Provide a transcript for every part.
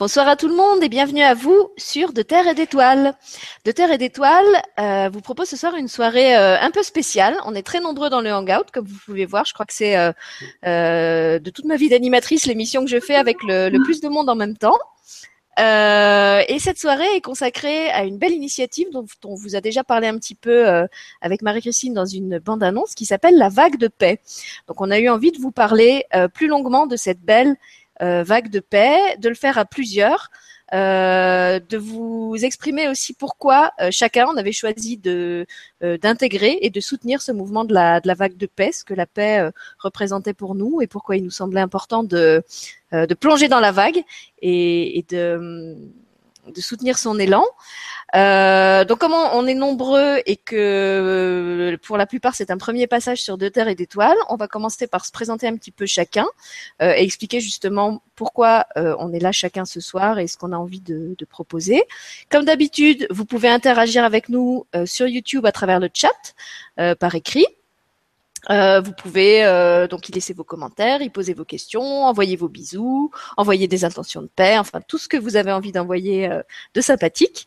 Bonsoir à tout le monde et bienvenue à vous sur De Terre et d'Étoiles. De Terre et d'Étoiles euh, vous propose ce soir une soirée euh, un peu spéciale. On est très nombreux dans le Hangout, comme vous pouvez voir. Je crois que c'est euh, euh de toute ma vie d'animatrice l'émission que je fais avec le, le, plus de monde en même temps. Euh, et cette soirée est consacrée à une belle initiative dont, dont on vous a déjà parlé un petit peu euh, avec Marie-Christine dans une bande-annonce qui s'appelle La Vague de Paix. Donc on a eu envie de vous parler plus longuement de cette belle vague de paix, de le faire à plusieurs, euh, de vous exprimer aussi pourquoi euh, chacun on avait choisi de d'intégrer et de soutenir ce mouvement de la de la vague de paix, ce que la paix représentait pour nous et pourquoi il nous semblait important de de plonger dans la vague et, et de de soutenir son élan. Euh, donc comme on, est nombreux et que pour la plupart c'est un premier passage sur deux terres et d'étoiles, on va commencer par se présenter un petit peu chacun euh, et expliquer justement pourquoi euh, on est là chacun ce soir et ce qu'on a envie de, de proposer. Comme d'habitude, vous pouvez interagir avec nous euh, sur YouTube à travers le chat par écrit. Euh, vous pouvez euh, donc y laisser vos commentaires, y poser vos questions, envoyer vos bisous, envoyer des intentions de paix, enfin tout ce que vous avez envie d'envoyer euh, de sympathique.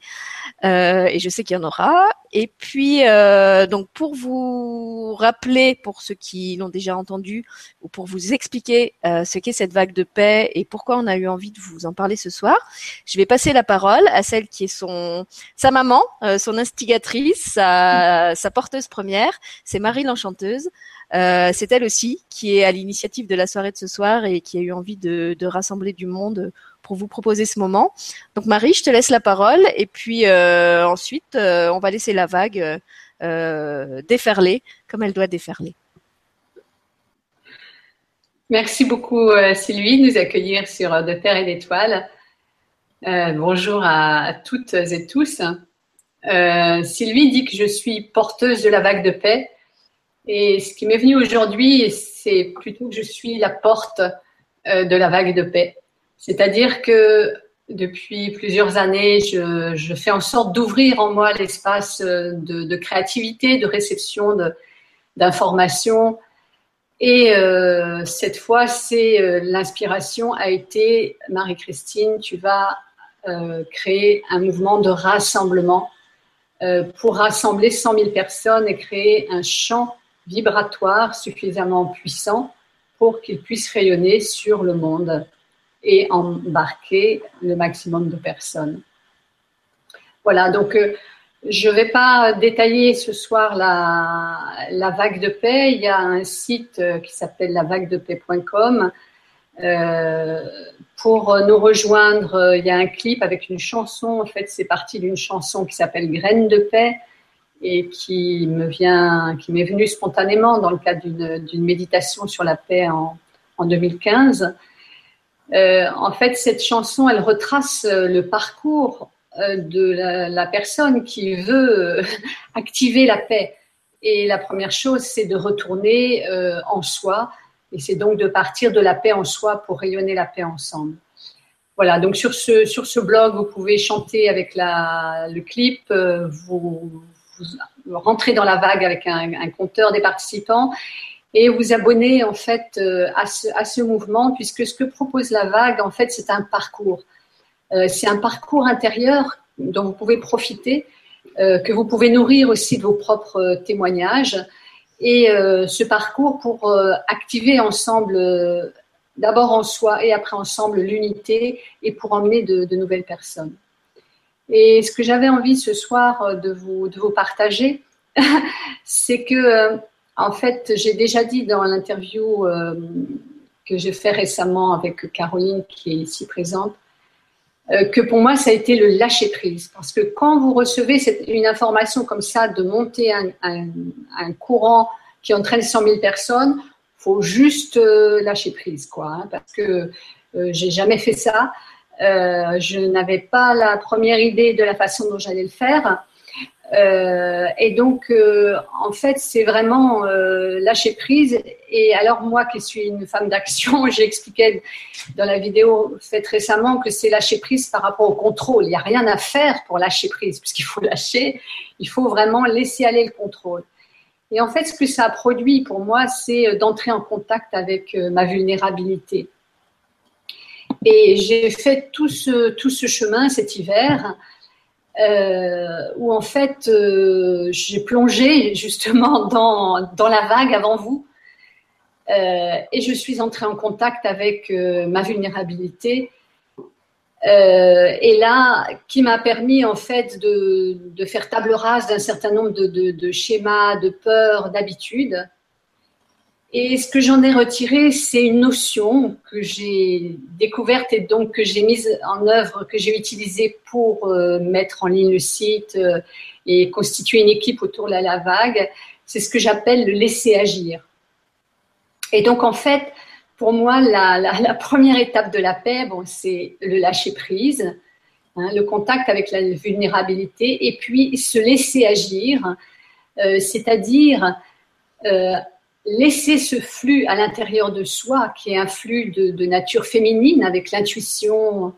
Euh, et je sais qu'il y en aura. Et puis euh, donc pour vous rappeler, pour ceux qui l'ont déjà entendu, ou pour vous expliquer ce qu'est cette vague de paix et pourquoi on a eu envie de vous en parler ce soir, je vais passer la parole à celle qui est son sa maman, son instigatrice, sa, sa porteuse première, c'est Marie l'enchanteuse. Euh, c'est elle aussi qui est à l'initiative de la soirée de ce soir et qui a eu envie de, rassembler du monde pour vous proposer ce moment. Donc Marie, je te laisse la parole et puis euh, ensuite euh, on va laisser la vague déferler comme elle doit déferler. Merci beaucoup Sylvie de nous accueillir sur De Terre et d'Étoiles. bonjour à, toutes et tous. Sylvie dit que je suis porteuse de la vague de paix et ce qui m'est venu aujourd'hui, c'est plutôt que je suis la porte euh, de la vague de paix. C'est-à-dire que depuis plusieurs années, je, fais en sorte d'ouvrir en moi l'espace euh, de, créativité, de réception d'informations. Et euh, cette fois, c'est l'inspiration a été Marie-Christine, tu vas créer un mouvement de rassemblement pour rassembler 100 000 personnes et créer un champ vibratoire suffisamment puissant pour qu'il puisse rayonner sur le monde et embarquer le maximum de personnes. Voilà, donc euh, je ne vais pas détailler ce soir la, vague de paix. Il y a un site euh, qui s'appelle lavaguedepaix.com. Euh, pour nous rejoindre, il y a un clip avec une chanson. En fait, c'est parti d'une chanson qui s'appelle Graines de paix et qui me vient, qui m'est venue spontanément dans le cadre d'une méditation sur la paix en, en 2015. Euh, en fait, cette chanson, elle retrace euh, le parcours euh, de la, personne qui veut activer la paix. Et la première chose, c'est de retourner en soi, et c'est donc de partir de la paix en soi pour rayonner la paix ensemble. Voilà, donc sur ce, sur ce blog, vous pouvez chanter avec le clip, vous, vous rentrez dans la vague avec un, compteur des participants et vous abonner en fait euh, à ce, mouvement puisque ce que propose la vague en fait c'est un parcours. Euh, c'est un parcours intérieur dont vous pouvez profiter, euh, que vous pouvez nourrir aussi de vos propres témoignages et ce parcours pour activer ensemble d'abord en soi et après ensemble l'unité et pour emmener de nouvelles personnes. Et ce que j'avais envie ce soir euh, de vous, de vous partager, c'est que, euh, en fait, j'ai déjà dit dans l'interview euh, que j'ai fait récemment avec Caroline, qui est ici présente, que pour moi, ça a été le lâcher prise. Parce que quand vous recevez cette, une information comme ça, de monter un, un, courant qui entraîne 100 000 personnes, faut juste lâcher prise, quoi. Hein, parce que euh, j'ai jamais fait ça. Euh, je n'avais pas la première idée de la façon dont j'allais le faire. Euh, et donc, euh, en fait, c'est vraiment lâcher prise. Et alors, moi qui suis une femme d'action, j'expliquais dans la vidéo faite récemment que c'est lâcher prise par rapport au contrôle. Il n'y a rien à faire pour lâcher prise, puisqu'il faut lâcher, il faut vraiment laisser aller le contrôle. Et en fait, ce que ça a produit pour moi, c'est d'entrer en contact avec ma vulnérabilité. Et j'ai fait tout ce, tout ce chemin cet hiver euh, où en fait euh, j'ai plongé justement dans, dans la vague avant vous. Euh, et je suis entrée en contact avec ma vulnérabilité. Et là, qui m'a permis en fait de, de faire table rase d'un certain nombre de, de schémas, de peurs, d'habitudes et ce que j'en ai retiré, c'est une notion que j'ai découverte et donc que j'ai mise en œuvre, que j'ai utilisée pour euh, mettre en ligne le site euh, et constituer une équipe autour de la vague. C'est ce que j'appelle le laisser agir. Et donc, en fait, pour moi, la, première étape de la paix, bon, c'est le lâcher prise, hein, le contact avec la vulnérabilité, et puis se laisser agir, euh, c'est-à-dire laisser ce flux à l'intérieur de soi, qui est un flux de, nature féminine avec l'intuition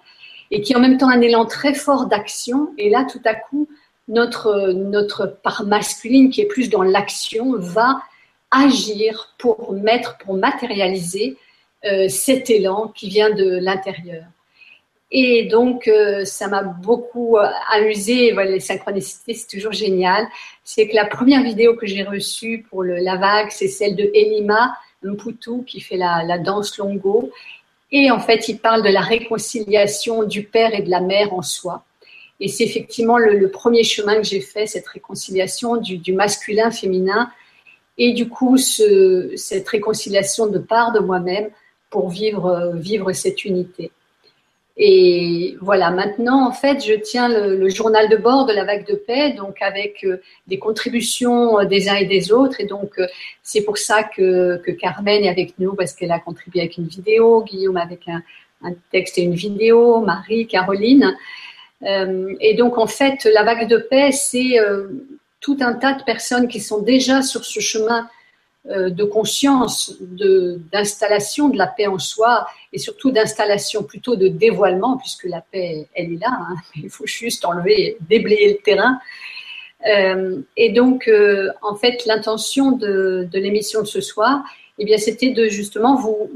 et qui est en même temps un élan très fort d'action. Et là, tout à coup, notre, notre part masculine, qui est plus dans l'action, va agir pour mettre, pour matérialiser euh, cet élan qui vient de l'intérieur. Et donc, euh, ça m'a beaucoup euh, amusé. Voilà, les synchronicités, c'est toujours génial. C'est que la première vidéo que j'ai reçue pour le, la vague, c'est celle de Elima Mputu qui fait la, la, danse longo. Et en fait, il parle de la réconciliation du père et de la mère en soi. Et c'est effectivement le, le, premier chemin que j'ai fait, cette réconciliation du, du masculin, féminin, et du coup, ce, cette réconciliation de part de moi-même pour vivre, euh, vivre cette unité. Et voilà, maintenant, en fait, je tiens le, journal de bord de la vague de paix, donc avec euh, des contributions euh, des uns et des autres. Et donc, euh, c'est pour ça que, Carmen est avec nous, parce qu'elle a contribué avec une vidéo, Guillaume avec un, texte et une vidéo, Marie, Caroline. Et donc, en fait, la vague de paix, c'est tout un tas de personnes qui sont déjà sur ce chemin de conscience, d'installation de, la paix en soi et surtout d'installation plutôt de dévoilement, puisque la paix, elle est là. Hein. Il faut juste enlever, déblayer le terrain. Euh, et donc, euh, en fait, l'intention de, de l'émission de ce soir, eh c'était de justement vous,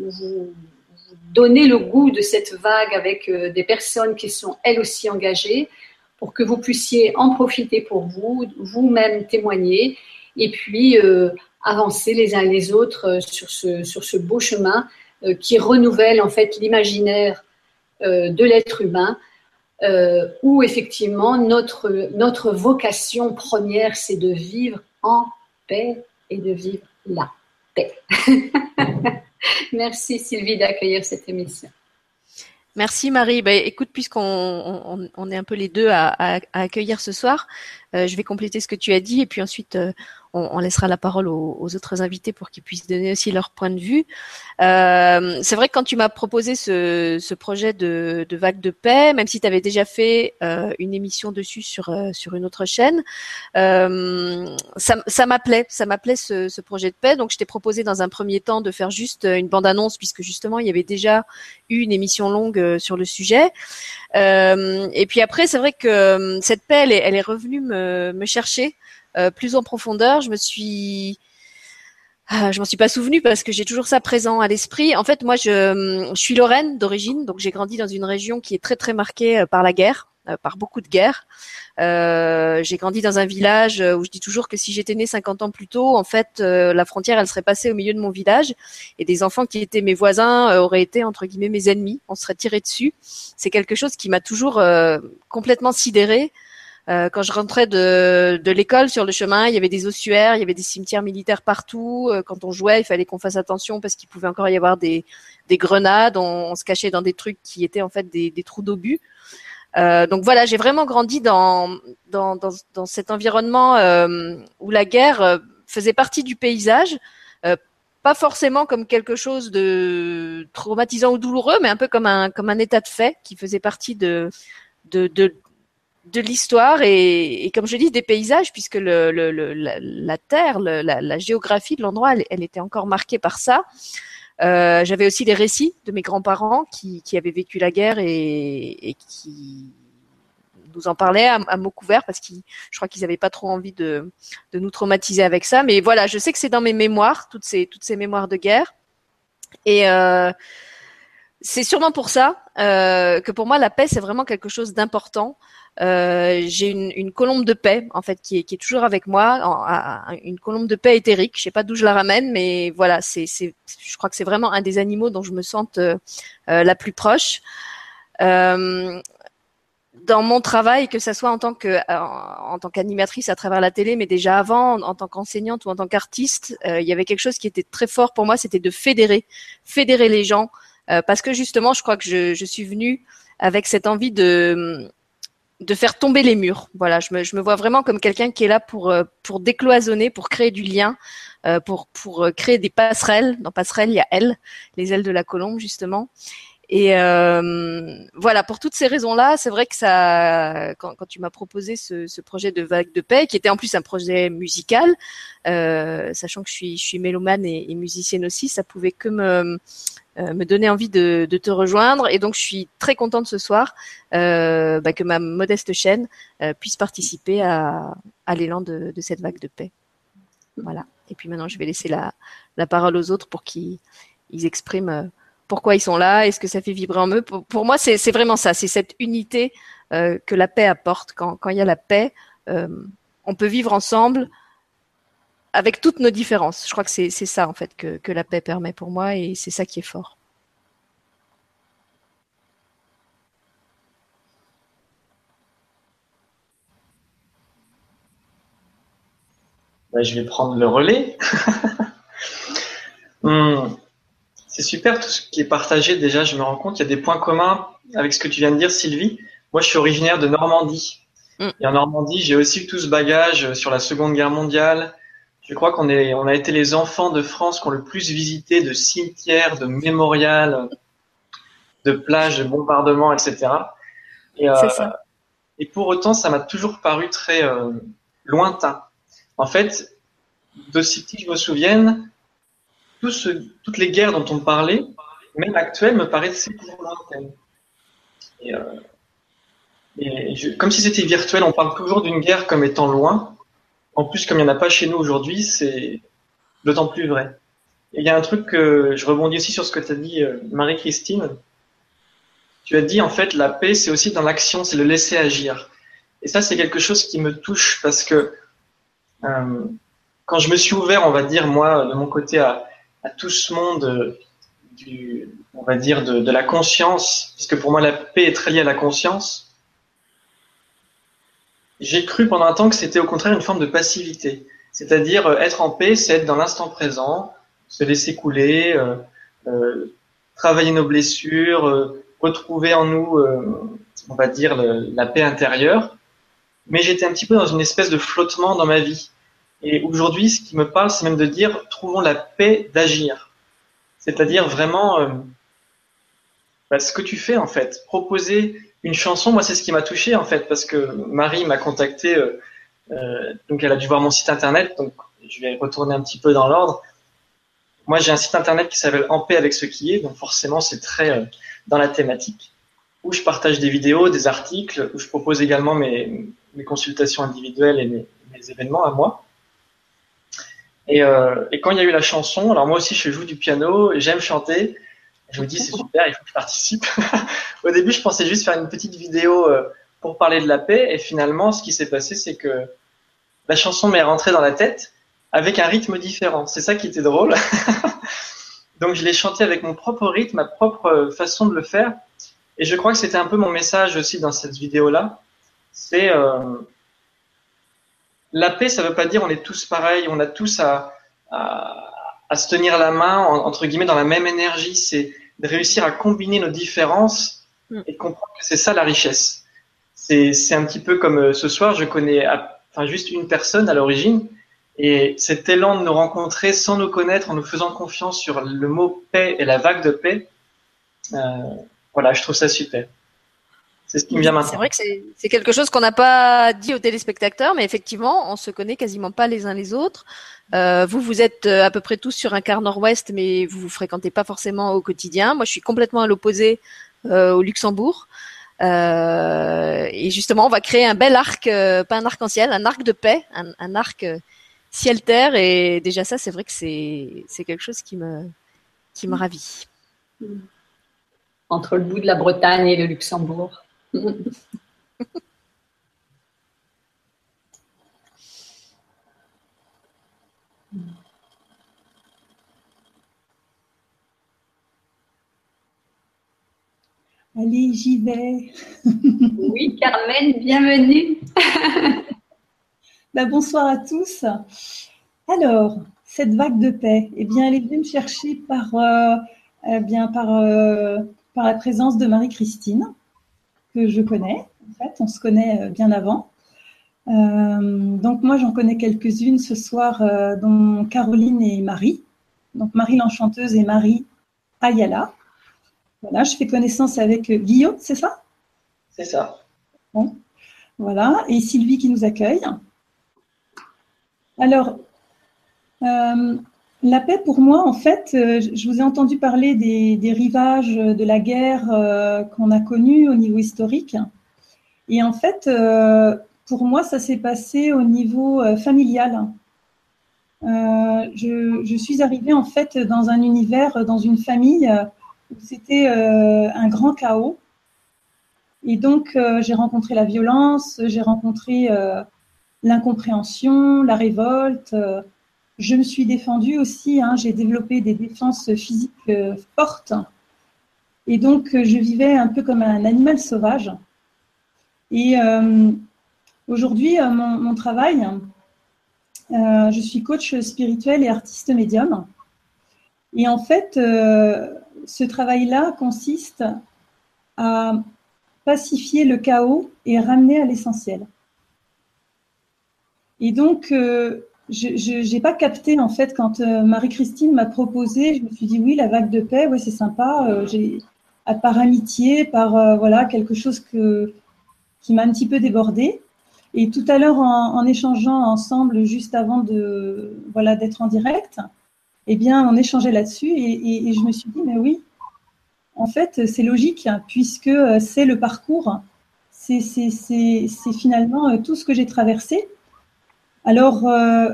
donner le goût de cette vague avec euh, des personnes qui sont elles aussi engagées, pour que vous puissiez en profiter pour vous, vous-même témoigner, et puis euh, avancer les uns les autres euh, sur ce, sur ce beau chemin euh, qui renouvelle en fait l'imaginaire euh, de l'être humain, où effectivement notre, notre vocation première, c'est de vivre en paix et de vivre la paix. Merci Sylvie d'accueillir cette émission. Merci Marie. Ben, écoute, puisqu'on on, est un peu les deux à, accueillir ce soir, je vais compléter ce que tu as dit et puis ensuite on, laissera la parole aux, autres invités pour qu'ils puissent donner aussi leur point de vue. Euh, c'est vrai que quand tu m'as proposé ce, projet de, vague de paix, même si tu avais déjà fait euh, une émission dessus sur, euh, une autre chaîne, ça, m'appelait, ça m'appelait ce, ce, projet de paix. Donc je t'ai proposé dans un premier temps de faire juste une bande-annonce puisque justement il y avait déjà eu une émission longue sur le sujet. et puis après, c'est vrai que cette paix, elle est, revenue me, chercher plus en profondeur. Je me suis ah, je m'en suis pas souvenu parce que j'ai toujours ça présent à l'esprit. En fait, moi, je, je suis lorraine d'origine, donc j'ai grandi dans une région qui est très très marquée euh, par la guerre, euh, par beaucoup de guerres. Euh, j'ai grandi dans un village où je dis toujours que si j'étais née 50 ans plus tôt, en fait, euh, la frontière, elle serait passée au milieu de mon village et des enfants qui étaient mes voisins euh, auraient été entre guillemets mes ennemis. On serait tiré dessus. C'est quelque chose qui m'a toujours complètement sidéré. Euh, quand je rentrais de, de l'école sur le chemin, il y avait des ossuaires, il y avait des cimetières militaires partout. Euh, quand on jouait, il fallait qu'on fasse attention parce qu'il pouvait encore y avoir des, des grenades. On, on, se cachait dans des trucs qui étaient en fait des, des trous d'obus. Euh, donc voilà, j'ai vraiment grandi dans, dans, dans, dans cet environnement euh, où la guerre euh, faisait partie du paysage, pas forcément comme quelque chose de traumatisant ou douloureux, mais un peu comme un, comme un état de fait qui faisait partie de, de, de, de l'histoire et, et, comme je dis des paysages puisque le, le, le la, terre, la, la, géographie de l'endroit, elle, elle, était encore marquée par ça. Euh, J'avais aussi des récits de mes grands-parents qui, qui, avaient vécu la guerre et, et qui nous en parlaient à, à mots couverts parce qu'ils, je crois qu'ils n'avaient pas trop envie de, de nous traumatiser avec ça. Mais voilà, je sais que c'est dans mes mémoires, toutes ces, toutes ces mémoires de guerre. Et euh, c'est sûrement pour ça euh, que pour moi la paix c'est vraiment quelque chose d'important. Euh, j'ai une, une, colombe de paix en fait qui est, qui est toujours avec moi, une colombe de paix éthérique. Je sais pas d'où je la ramène, mais voilà, c'est, c'est, je crois que c'est vraiment un des animaux dont je me sente euh, euh la plus proche. Euh, dans mon travail, que ce soit en tant que en, tant qu'animatrice à travers la télé, mais déjà avant, en, tant qu'enseignante ou en tant qu'artiste, euh, il y avait quelque chose qui était très fort pour moi, c'était de fédérer, fédérer les gens, parce que justement, je crois que je, je suis venue avec cette envie de de faire tomber les murs. Voilà, je me, je me vois vraiment comme quelqu'un qui est là pour euh, pour décloisonner, pour créer du lien, euh, pour pour euh, créer des passerelles. Dans passerelles, il y a elle, les ailes de la colombe justement. Et euh, voilà, pour toutes ces raisons-là, c'est vrai que ça, quand, quand tu m'as proposé ce, ce, projet de vague de paix, qui était en plus un projet musical, euh, sachant que je suis, je suis mélomane et, et musicienne aussi, ça pouvait que me, me donner envie de, de, te rejoindre. Et donc, je suis très contente ce soir euh, bah, que ma modeste chaîne euh, puisse participer à, à l'élan de, de, cette vague de paix. Voilà. Et puis maintenant, je vais laisser la, la parole aux autres pour qu'ils ils expriment euh, pourquoi ils sont là, est-ce que ça fait vibrer en eux. Pour, pour moi, c'est vraiment ça, c'est cette unité euh, que la paix apporte. Quand, quand il y a la paix, euh, on peut vivre ensemble avec toutes nos différences. Je crois que c'est ça en fait que, que, la paix permet pour moi et c'est ça qui est fort. Ben, je vais prendre le relais. hmm. C'est super tout ce qui est partagé. Déjà, je me rends compte, il y a des points communs avec ce que tu viens de dire, Sylvie. Moi, je suis originaire de Normandie. Mm. Et en Normandie, j'ai aussi tout ce bagage sur la Seconde Guerre mondiale, je crois qu'on est, on a été les enfants de France qui ont le plus visité de cimetières, de mémorials, de plages, de bombardements, etc. Et, euh, et pour autant, ça m'a toujours paru très euh, lointain. En fait, de que je me souvienne, tout ce, toutes les guerres dont on parlait, même actuelles, me paraissaient toujours lointaines. Et, euh, et je, comme si c'était virtuel, on parle toujours d'une guerre comme étant loin, en plus, comme il n'y en a pas chez nous aujourd'hui, c'est d'autant plus vrai. Et il y a un truc que je rebondis aussi sur ce que tu as dit, euh, Marie-Christine. Tu as dit, en fait, la paix, c'est aussi dans l'action, c'est le laisser agir. Et ça, c'est quelque chose qui me touche parce que euh, quand je me suis ouvert, on va dire, moi, de mon côté, à, à tout ce monde du, on va dire, de, de la conscience, parce que pour moi, la paix est très liée à la conscience, j'ai cru pendant un temps que c'était au contraire une forme de passivité. C'est-à-dire euh, être en paix, c'est être dans l'instant présent, se laisser couler, euh, euh, travailler nos blessures, euh, retrouver en nous, on va dire, la paix intérieure. Mais j'étais un petit peu dans une espèce de flottement dans ma vie. Et aujourd'hui, ce qui me parle, c'est même de dire, trouvons la paix d'agir. C'est-à-dire vraiment bah, ce que tu fais en fait, proposer une chanson, moi, c'est ce qui m'a touché en fait, parce que Marie m'a contacté, euh, euh, donc elle a dû voir mon site internet, donc je vais retourner un petit peu dans l'ordre. Moi, j'ai un site internet qui s'appelle En paix avec ce qui est, donc forcément, c'est très euh, dans la thématique, où je partage des vidéos, des articles, où je propose également mes, consultations individuelles et mes, mes, événements à moi. Et, euh, et quand il y a eu la chanson, alors moi aussi, je joue du piano, j'aime chanter. Je me dis, c'est super, il faut que je participe. Au début, je pensais juste faire une petite vidéo euh, pour parler de la paix. Et finalement, ce qui s'est passé, c'est que la chanson m'est rentrée dans la tête avec un rythme différent. C'est ça qui était drôle. Donc, je l'ai chantée avec mon propre rythme, ma propre façon de le faire. Et je crois que c'était un peu mon message aussi dans cette vidéo-là. C'est euh, la paix, ça veut pas dire on est tous pareils, on a tous à, à, à se tenir la main, entre guillemets, dans la même énergie. C'est de réussir à combiner nos différences. Et de comprendre que c'est ça la richesse. C'est un petit peu comme euh, ce soir, je connais enfin, juste une personne à l'origine et cet élan de nous rencontrer sans nous connaître, en nous faisant confiance sur le mot paix et la vague de paix, euh, voilà, je trouve ça super. C'est ce qui me vient maintenant. C'est vrai que c'est quelque chose qu'on n'a pas dit aux téléspectateurs, mais effectivement, on se connaît quasiment pas les uns les autres. Euh, vous, vous êtes à peu près tous sur un quart nord-ouest, mais vous vous fréquentez pas forcément au quotidien. Moi, je suis complètement à l'opposé au Luxembourg. Euh, et justement, on va créer un bel arc, euh, pas un arc-en-ciel, un arc de paix, un, un arc ciel-terre. Et déjà ça, c'est vrai que c'est c'est quelque chose qui me qui me ravit. entre le bout de la Bretagne et le Luxembourg. Allez, j'y vais. oui, Carmen, bienvenue. Bah, bonsoir à tous. Alors, cette vague de paix, eh bien, elle est venue me chercher par, euh, eh bien, par, euh, par la présence de Marie-Christine, que je connais. En fait, on se connaît euh, bien avant. donc moi, j'en connais quelques-unes ce soir, dont Caroline et Marie. Donc Marie l'enchanteuse et Marie Ayala. Voilà, je fais connaissance avec Guillaume, c'est ça? C'est ça. Bon. Voilà, et Sylvie qui nous accueille. Alors, euh, la paix, pour moi, en fait, euh, je vous ai entendu parler des, rivages de la guerre euh, qu'on a connue au niveau historique. Et en fait, pour moi, ça s'est passé au niveau familial. Je, suis arrivée, en fait, dans un univers, dans une famille c'était un grand chaos. Et donc, j'ai rencontré la violence, j'ai rencontré l'incompréhension, la révolte je me suis défendue aussi, hein, j'ai développé des défenses physiques euh, fortes. Et donc, euh, je vivais un peu comme un animal sauvage. Et euh, aujourd'hui, mon, travail, je suis coach spirituel et artiste médium. Et en fait, ce travail-là consiste à pacifier le chaos et ramener à l'essentiel. Et donc, je n'ai pas capté en fait quand euh, Marie-Christine m'a proposé, je me suis dit oui la vague de paix, oui c'est sympa, euh, par amitié, par euh, voilà quelque chose que qui m'a un petit peu débordé. Et tout à l'heure en, échangeant ensemble juste avant de voilà d'être en direct, eh bien on échangeait là-dessus et, je me suis dit mais oui, en fait c'est logique puisque c'est le parcours, c'est finalement tout ce que j'ai traversé alors, euh,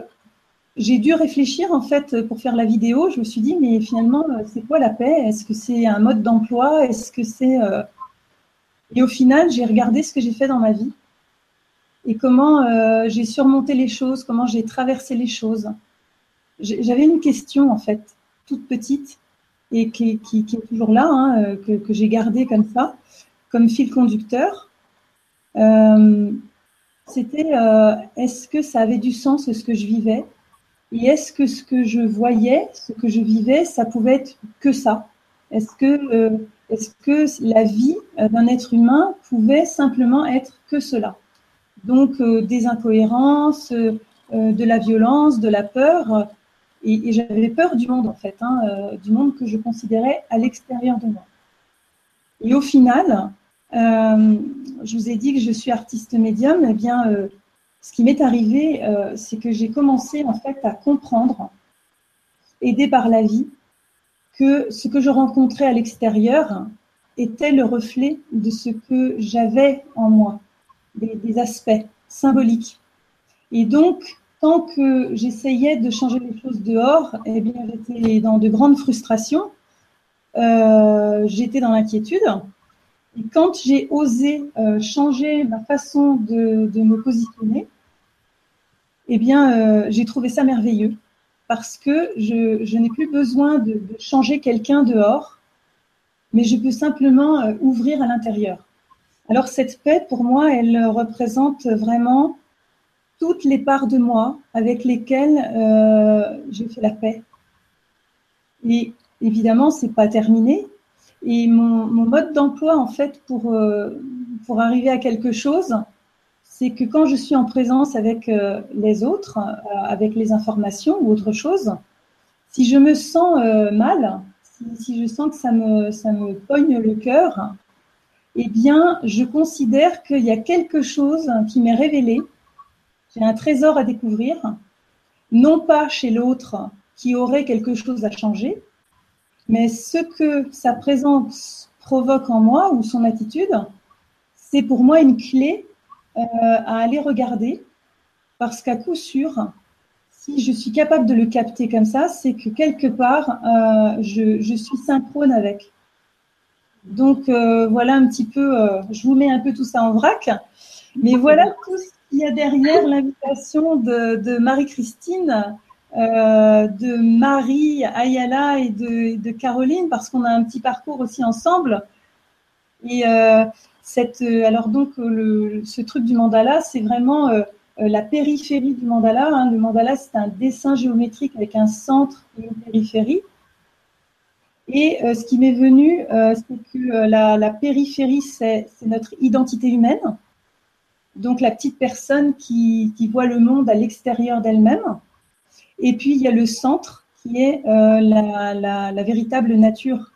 j'ai dû réfléchir en fait pour faire la vidéo. Je me suis dit, mais finalement, euh, c'est quoi la paix? Est-ce que c'est un mode d'emploi? Est-ce que c'est. Euh, et au final, j'ai regardé ce que j'ai fait dans ma vie et comment j'ai surmonté les choses, comment j'ai traversé les choses. J'avais une question en fait, toute petite et qui, est toujours là, hein, que, j'ai gardée comme ça, comme fil conducteur. C'était euh, est-ce que ça avait du sens ce que je vivais? Et est-ce que ce que je voyais, ce que je vivais, ça pouvait être que ça? Est-ce que, euh, est-ce que la vie euh, d'un être humain pouvait simplement être que cela? Donc des incohérences, de la violence, de la peur, et, j'avais peur du monde en fait, hein, du monde que je considérais à l'extérieur de moi. Et au final, euh, je vous ai dit que je suis artiste médium. Eh bien, euh, ce qui m'est arrivé, euh, c'est que j'ai commencé en fait à comprendre, aidé par la vie, que ce que je rencontrais à l'extérieur était le reflet de ce que j'avais en moi, des, aspects symboliques. Et donc, tant que j'essayais de changer les choses dehors, eh bien, j'étais dans de grandes frustrations, j'étais dans l'inquiétude. Et quand j'ai osé euh, changer ma façon de, me positionner, eh bien, euh, j'ai trouvé ça merveilleux parce que je, n'ai plus besoin de, changer quelqu'un dehors, mais je peux simplement euh, ouvrir à l'intérieur. Alors cette paix, pour moi, elle représente vraiment toutes les parts de moi avec lesquelles j'ai fait la paix. Et évidemment, c'est pas terminé et mon, mon mode d'emploi, en fait, pour, euh, pour arriver à quelque chose, c'est que quand je suis en présence avec euh, les autres, euh, avec les informations ou autre chose, si je me sens mal, si, si, je sens que ça me, ça me pogne le cœur, eh bien, je considère qu'il y a quelque chose qui m'est révélé. J'ai un trésor à découvrir, non pas chez l'autre qui aurait quelque chose à changer, mais ce que sa présence provoque en moi ou son attitude, c'est pour moi une clé euh, à aller regarder parce qu'à coup sûr, si je suis capable de le capter comme ça, c'est que quelque part, euh, je, suis synchrone avec. Donc voilà un petit peu, je vous mets un peu tout ça en vrac. Mais voilà tout ce qu'il y a derrière l'invitation de, Marie-Christine, de Marie, Ayala et de, Caroline, parce qu'on a un petit parcours aussi ensemble. Et cette, alors donc ce truc du mandala, c'est vraiment euh, la périphérie du mandala. Hein. Le mandala, c'est un dessin géométrique avec un centre et une périphérie. Et euh, ce qui m'est venu, euh, c'est que la, périphérie, c'est notre identité humaine. Donc la petite personne qui, voit le monde à l'extérieur d'elle-même. Et puis il y a le centre qui est la, véritable nature,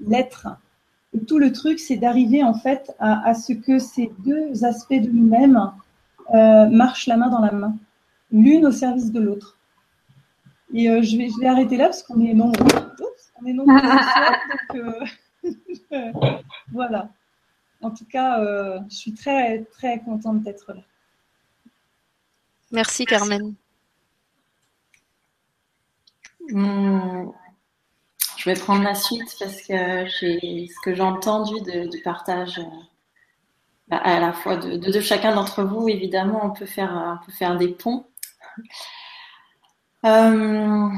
l'être. Et tout le truc, c'est d'arriver en fait à, ce que ces deux aspects de nous-mêmes euh, marchent la main dans la main, l'une au service de l'autre. Et euh, je, vais, je vais arrêter là parce qu'on est nombreux. on est nombreux donc euh, voilà. En tout cas, je suis très très contente d'être là. Merci Carmen. Hmm. je vais prendre la suite parce que j'ai ce que j'ai entendu du partage bah, à la fois de, chacun d'entre vous, évidemment, on peut faire, on peut faire des ponts. Euh,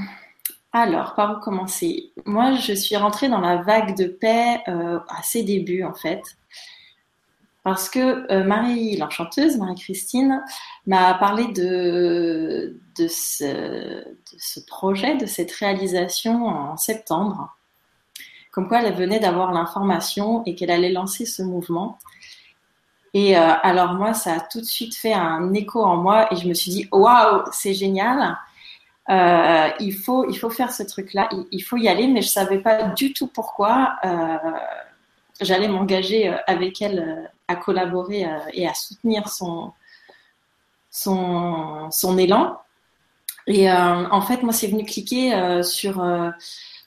alors, par où commencer? Moi, je suis rentrée dans la vague de paix euh, à ses débuts, en fait. Parce que euh, Marie, l'enchanteuse, Marie-Christine, m'a parlé de, ce, projet, de cette réalisation en septembre. Comme quoi, elle venait d'avoir l'information et qu'elle allait lancer ce mouvement. Et euh, alors moi, ça a tout de suite fait un écho en moi et je me suis dit, waouh, c'est génial. Euh, il faut, il faut faire ce truc-là, il, faut y aller, mais je savais pas du tout pourquoi j'allais m'engager avec elle à collaborer et à soutenir son, son, son élan. Et en fait, moi, c'est venu cliquer sur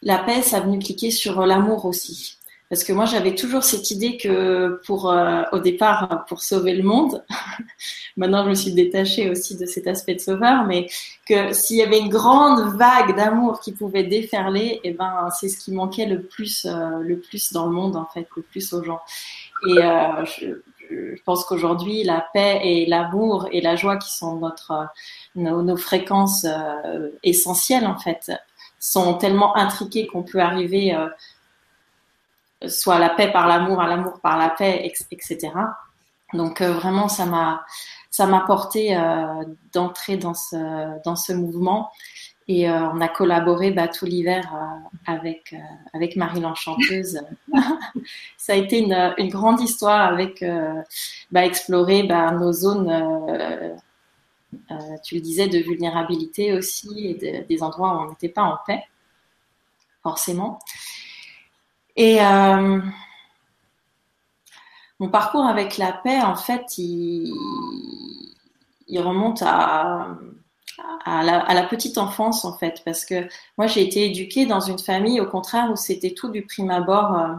la paix, ça a venu cliquer sur l'amour aussi. Parce que moi, j'avais toujours cette idée que pour, euh, au départ, pour sauver le monde, maintenant je me suis détachée aussi de cet aspect de sauveur, mais que s'il y avait une grande vague d'amour qui pouvait déferler, eh ben, c'est ce qui manquait le plus, euh, le plus dans le monde, en fait, le plus aux gens. Et euh, je, pense qu'aujourd'hui, la paix et l'amour et la joie qui sont notre, nos, fréquences essentielles, en fait, sont tellement intriquées qu'on peut arriver soit la paix par l'amour, à l'amour par la paix, etc. Donc euh, vraiment, ça m'a ça m'a porté euh, d'entrer dans ce dans ce mouvement et euh, on a collaboré bah, tout l'hiver avec avec Marie l'enchanteuse. ça a été une, grande histoire avec bah, explorer bah, nos zones. tu le disais de vulnérabilité aussi et des endroits où on n'était pas en paix forcément. Et euh, mon parcours avec la paix, en fait, il, remonte à, à, la, petite enfance, en fait, parce que moi, j'ai été éduquée dans une famille, au contraire, où c'était tout du prime abord euh,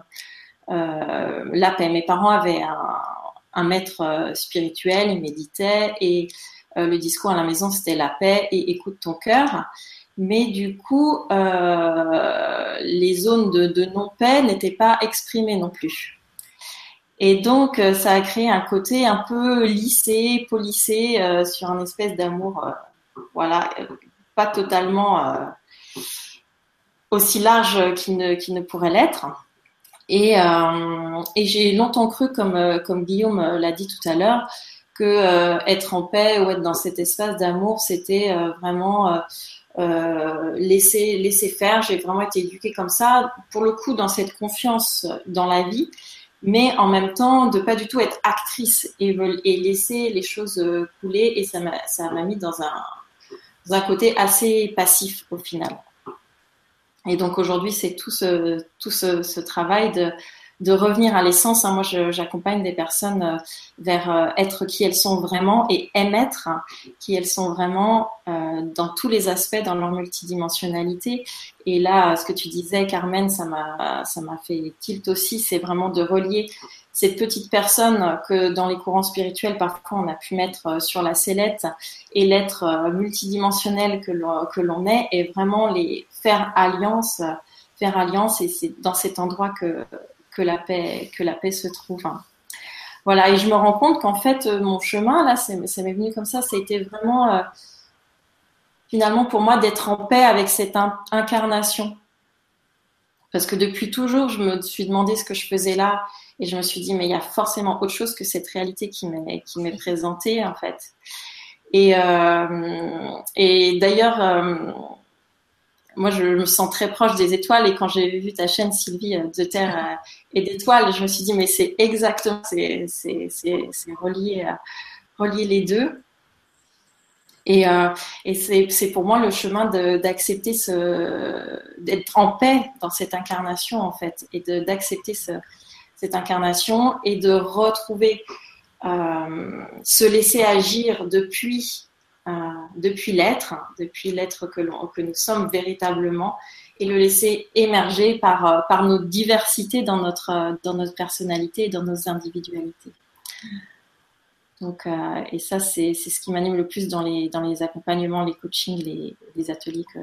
euh, la paix. Mes parents avaient un, maître spirituel, ils méditaient, et le discours à la maison, c'était la paix et écoute ton cœur mais du coup, euh, les zones de, non-paix n'étaient pas exprimées non plus. Et donc, euh, ça a créé un côté un peu lissé, polissé euh, sur un espèce d'amour, voilà, pas totalement aussi large qu'il ne, pourrait l'être. Et, et j'ai longtemps cru, comme, comme Guillaume l'a dit tout à l'heure, que être en paix ou être dans cet espace d'amour, c'était vraiment euh, laisser laisser faire. J'ai vraiment été éduquée comme ça, pour le coup dans cette confiance dans la vie, mais en même temps de pas du tout être actrice et, et laisser les choses euh, couler. Et ça m'a mis dans un côté assez passif au final. Et donc aujourd'hui, c'est tout ce travail de revenir à l'essence. Hein. Moi, j'accompagne des personnes euh, vers euh, être qui elles sont vraiment et aimer-être hein, qui elles sont vraiment euh, dans tous les aspects, dans leur multidimensionnalité. Et là, ce que tu disais, Carmen, ça m'a ça m'a fait tilt aussi. C'est vraiment de relier cette petite personne que dans les courants spirituels, parfois on a pu mettre sur la sellette et l'être multidimensionnel que l'on est, et vraiment les faire alliance, faire alliance. Et c'est dans cet endroit que que la paix que la paix se trouve. Voilà, et je me rends compte qu'en fait, mon chemin, là, ça m'est venu comme ça, ça a été vraiment, finalement, pour moi, d'être en paix avec cette incarnation. Parce que depuis toujours, je me suis demandé ce que je faisais là, et je me suis dit, mais il y a forcément autre chose que cette réalité qui m'est, qui m'est présentée, en fait. Et, euh, d'ailleurs, euh, moi, je me sens très proche des étoiles. Et quand j'ai vu ta chaîne, Sylvie, euh, de Terre et d'étoiles, je me suis dit, mais c'est exactement, c'est, c'est, c'est, c'est relié, relier les deux. Et, et c'est, c'est pour moi le chemin de, d'accepter ce, d'être en paix dans cette incarnation, en fait, et de, d'accepter ce, cette incarnation et de retrouver, euh, se laisser agir depuis, euh, depuis l'être, depuis l'être que, nous sommes véritablement et le laisser émerger par, euh, par nos diversités dans notre, dans notre personnalité et dans nos individualités. Donc, et ça, c'est ce qui m'anime le plus dans les, dans les accompagnements, les coachings, les, les ateliers que,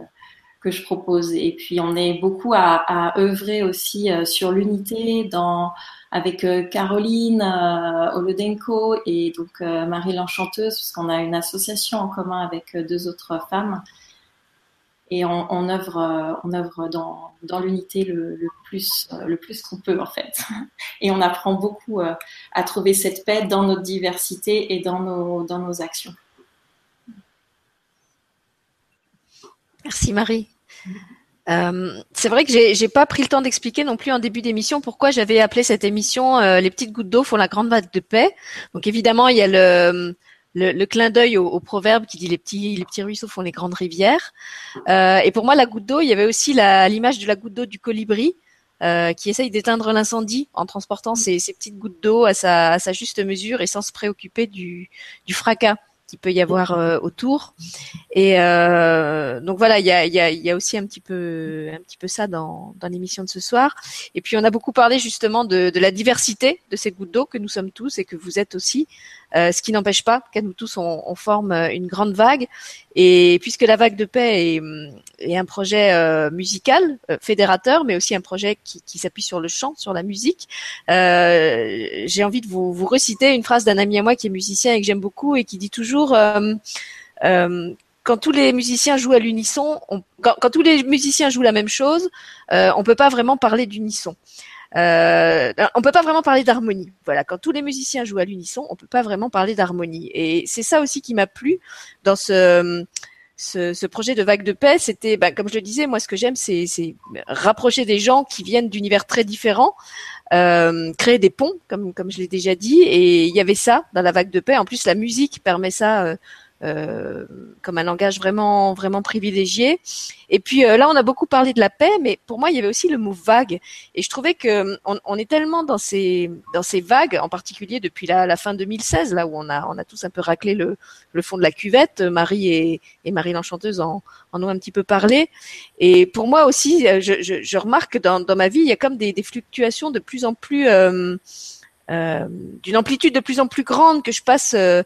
que je propose. Et puis on est beaucoup à, œuvrer aussi euh, sur l'unité dans avec euh, Caroline euh, Olodenko et donc Marie l'Enchanteuse, parce qu'on a une association en commun avec deux autres femmes. Et on, œuvre, on œuvre dans, dans l'unité le, le, plus, le plus qu'on peut en fait. Et on apprend beaucoup à trouver cette paix dans notre diversité et dans nos, dans nos actions. Merci Marie. Euh, c'est vrai que j'ai, pas pris le temps d'expliquer non plus en début d'émission pourquoi j'avais appelé cette émission euh, Les petites gouttes d'eau font la grande vague de paix. Donc évidemment il y a le, le, clin d'œil au, proverbe qui dit les petits les petits ruisseaux font les grandes rivières. Euh, et pour moi la goutte d'eau, il y avait aussi l'image de la goutte d'eau du colibri. Euh, qui essaye d'éteindre l'incendie en transportant ces petites gouttes d'eau à sa, juste mesure et sans se préoccuper du fracas qu'il peut y avoir euh, autour. Et euh, donc voilà, il y a, y, a, y a, aussi un petit peu, un petit peu ça dans, dans l'émission de ce soir. Et puis on a beaucoup parlé justement de, de la diversité de ces gouttes d'eau que nous sommes tous et que vous êtes aussi. Euh, ce qui n'empêche pas qu'à nous tous on, on, forme une grande vague. Et puisque la vague de paix est, est un projet euh, musical euh, fédérateur, mais aussi un projet qui, qui s'appuie sur le chant, sur la musique, euh, j'ai envie de vous, vous reciter une phrase d'un ami à moi qui est musicien et que j'aime beaucoup et qui dit toujours quand tous les musiciens jouent à l'unisson, quand, quand, tous les musiciens jouent la même chose, euh, on peut pas vraiment parler d'unisson. Euh, on peut pas vraiment parler d'harmonie. Voilà, quand tous les musiciens jouent à l'unisson, on peut pas vraiment parler d'harmonie. Et c'est ça aussi qui m'a plu dans ce, ce, ce, projet de vague de paix. C'était, bah, comme je le disais, moi ce que j'aime, c'est rapprocher des gens qui viennent d'univers très différents, euh, créer des ponts, comme comme je l'ai déjà dit. Et il y avait ça dans la vague de paix. En plus, la musique permet ça. Euh, comme un langage vraiment vraiment privilégié. Et puis euh, là, on a beaucoup parlé de la paix, mais pour moi, il y avait aussi le mot vague. Et je trouvais que euh, on, on est tellement dans ces dans ces vagues, en particulier depuis la, la, fin 2016, là où on a on a tous un peu raclé le, le fond de la cuvette. Marie et, et Marie l'enchanteuse en, en ont un petit peu parlé. Et pour moi aussi, je, je, je remarque dans, dans ma vie, il y a comme des, des fluctuations de plus en plus euh, euh, d'une amplitude de plus en plus grande, que je passe euh,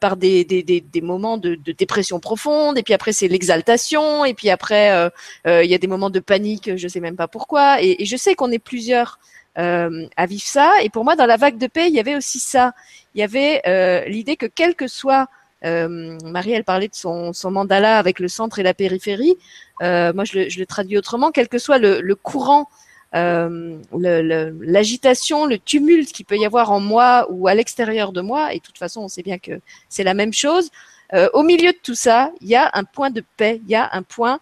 par des, des, des, des moments de, de, dépression profonde, et puis après c'est l'exaltation, et puis après euh, euh, il y a des moments de panique, je sais même pas pourquoi, et, je sais qu'on est plusieurs à vivre ça, et pour moi dans la vague de paix il y avait aussi ça, il y avait l'idée que quel que soit Marie, elle parlait de son, son, mandala avec le centre et la périphérie. moi, je le, je le, traduis autrement. Quel que soit le, le courant euh, l'agitation, le, le, tumulte qu'il peut y avoir en moi ou à l'extérieur de moi, et de toute façon on sait bien que c'est la même chose, euh, au milieu de tout ça, il y a un point de paix, il y a un point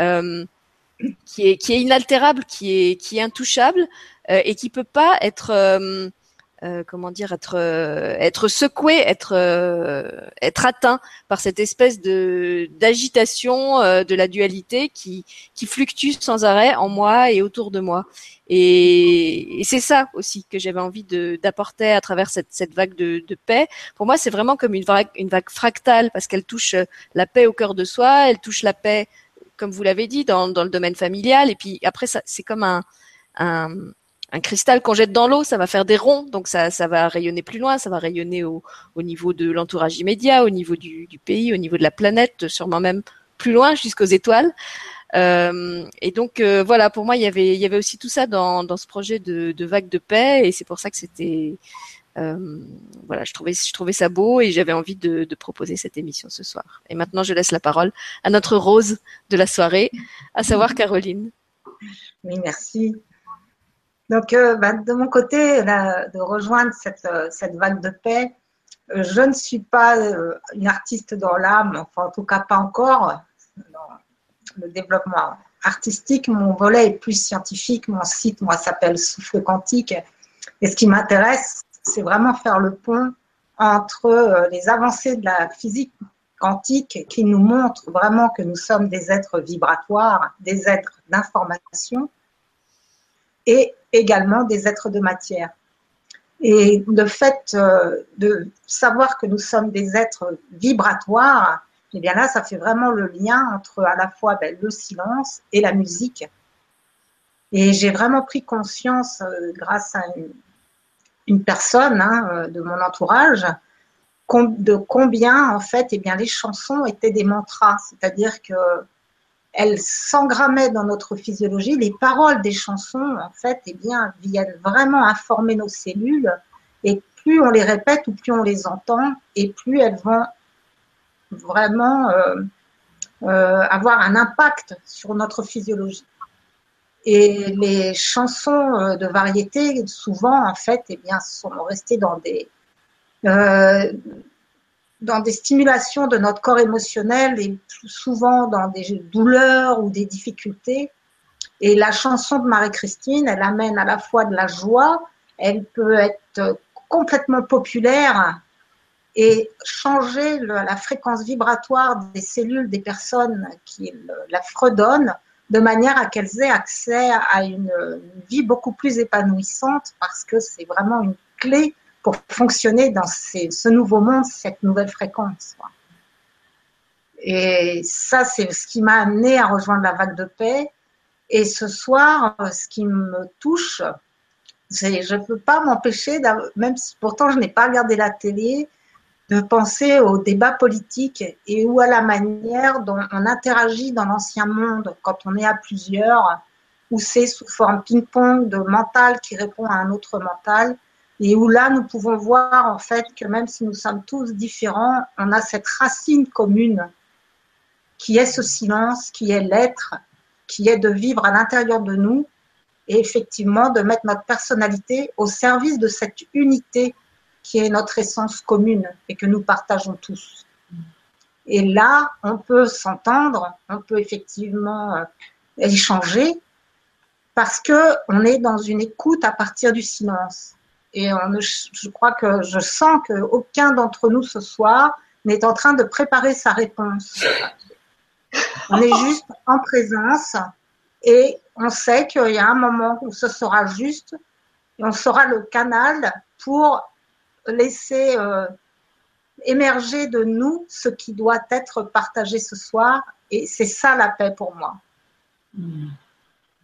euh, qui, est, qui est inaltérable, qui est, qui est intouchable euh, et qui peut pas être euh, euh, comment dire être euh, être secoué, être euh, être atteint par cette espèce de d'agitation de la dualité qui qui fluctue sans arrêt en moi et autour de moi. Et, et c'est ça aussi que j'avais envie d'apporter à travers cette cette vague de, de paix. Pour moi, c'est vraiment comme une vague une vague fractale parce qu'elle touche la paix au cœur de soi, elle touche la paix comme vous l'avez dit dans dans le domaine familial et puis après c'est comme un un, un cristal qu'on jette dans l'eau, ça va faire des ronds, donc ça, ça va rayonner plus loin, ça va rayonner au, au niveau de l'entourage immédiat, au niveau du, du, pays, au niveau de la planète, sûrement même plus loin jusqu'aux étoiles. Euh, et donc euh, voilà, pour moi, il y avait, il y avait aussi tout ça dans, dans ce projet de, de vague de paix, et c'est pour ça que c'était, euh, voilà, je trouvais, je trouvais ça beau, et j'avais envie de, de, proposer cette émission ce soir. Et maintenant, je laisse la parole à notre rose de la soirée, à savoir Caroline. Oui, merci. Donc, euh, bah, de mon côté, de rejoindre cette, cette vague de paix, je ne suis pas une artiste dans l'âme, enfin en tout cas pas encore le développement artistique, mon volet est plus scientifique. Mon site, moi, s'appelle Souffle Quantique. Et ce qui m'intéresse, c'est vraiment faire le pont entre euh, les avancées de la physique quantique qui nous montrent vraiment que nous sommes des êtres vibratoires, des êtres d'information et également des êtres de matière. Et le fait euh, de savoir que nous sommes des êtres vibratoires, et eh bien là, ça fait vraiment le lien entre à la fois ben, le silence et la musique. Et j'ai vraiment pris conscience, euh, grâce à une, personne hein, euh, de mon entourage, de combien en fait, eh bien, les chansons étaient des mantras, c'est-à-dire que elles s'engrammaient dans notre physiologie. Les paroles des chansons, en fait, eh bien, viennent vraiment informer nos cellules. Et plus on les répète ou plus on les entend, et plus elles vont vraiment euh, euh, avoir un impact sur notre physiologie. Et les chansons euh, de variété, souvent, en fait, eh bien, sont restées dans des, dans des stimulations de notre corps émotionnel et souvent dans des douleurs ou des difficultés. Et la chanson de Marie-Christine, elle amène à la fois de la joie, elle peut être complètement populaire et changer la fréquence vibratoire des cellules des personnes qui la fredonnent de manière à qu'elles aient accès à une, vie beaucoup plus épanouissante parce que c'est vraiment une clé pour fonctionner dans ce nouveau monde, cette nouvelle fréquence. Et ça, c'est ce qui m'a amené à rejoindre la vague de paix. Et ce soir, ce qui me touche, c'est je ne peux pas m'empêcher, même si pourtant je n'ai pas regardé la télé, de penser au débat politique et ou à la manière dont on interagit dans l'ancien monde quand on est à plusieurs, où c'est sous forme ping-pong de mental qui répond à un autre mental, et où là nous pouvons voir en fait que même si nous sommes tous différents, on a cette racine commune qui est ce silence, qui est l'être, qui est de vivre à l'intérieur de nous et effectivement de mettre notre personnalité au service de cette unité qui est notre essence commune et que nous partageons tous. Et là, on peut s'entendre, on peut effectivement euh, échanger parce que on est dans une écoute à partir du silence. Et je crois que je sens qu'aucun d'entre nous ce soir n'est en train de préparer sa réponse. On est juste en présence et on sait qu'il y a un moment où ce sera juste et on sera le canal pour laisser euh, émerger de nous ce qui doit être partagé ce soir. Et c'est ça la paix pour moi.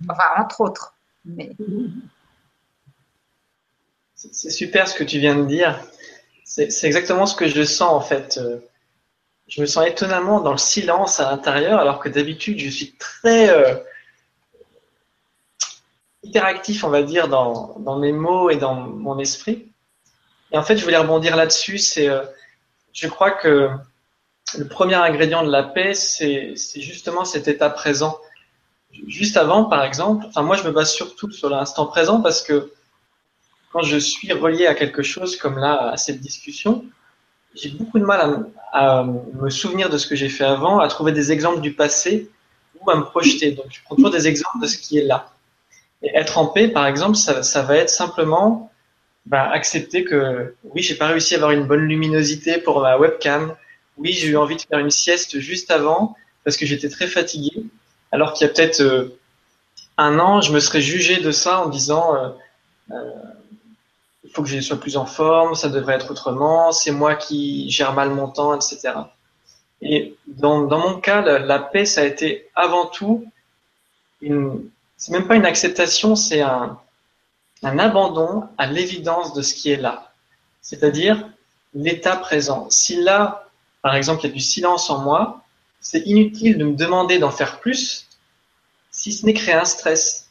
Enfin, entre autres. Mais... C'est super ce que tu viens de dire. C'est exactement ce que je sens en fait. Euh, je me sens étonnamment dans le silence à l'intérieur, alors que d'habitude je suis très euh, hyperactif, on va dire, dans, dans, mes mots et dans mon esprit. Et en fait, je voulais rebondir là-dessus. C'est, euh, je crois que le premier ingrédient de la paix, c'est justement cet état présent. Juste avant, par exemple, enfin moi, je me base surtout sur l'instant présent parce que quand je suis relié à quelque chose comme là, à cette discussion, j'ai beaucoup de mal à, me souvenir de ce que j'ai fait avant, à trouver des exemples du passé ou à me projeter. Donc, je prends toujours des exemples de ce qui est là. Et être en paix, par exemple, ça, va être simplement bah, accepter que oui, j'ai pas réussi à avoir une bonne luminosité pour ma webcam. Oui, j'ai eu envie de faire une sieste juste avant parce que j'étais très fatigué. Alors qu'il y a peut-être euh, un an, je me serais jugé de ça en disant euh, euh, il faut que je sois plus en forme, ça devrait être autrement, c'est moi qui gère mal mon temps, etc. Et dans, mon cas, la, la, paix, ça a été avant tout une, c'est même pas une acceptation, c'est un, un abandon à l'évidence de ce qui est là, c'est-à-dire l'état présent. Si là, par exemple, il y a du silence en moi, c'est inutile de me demander d'en faire plus, si ce n'est créer un stress.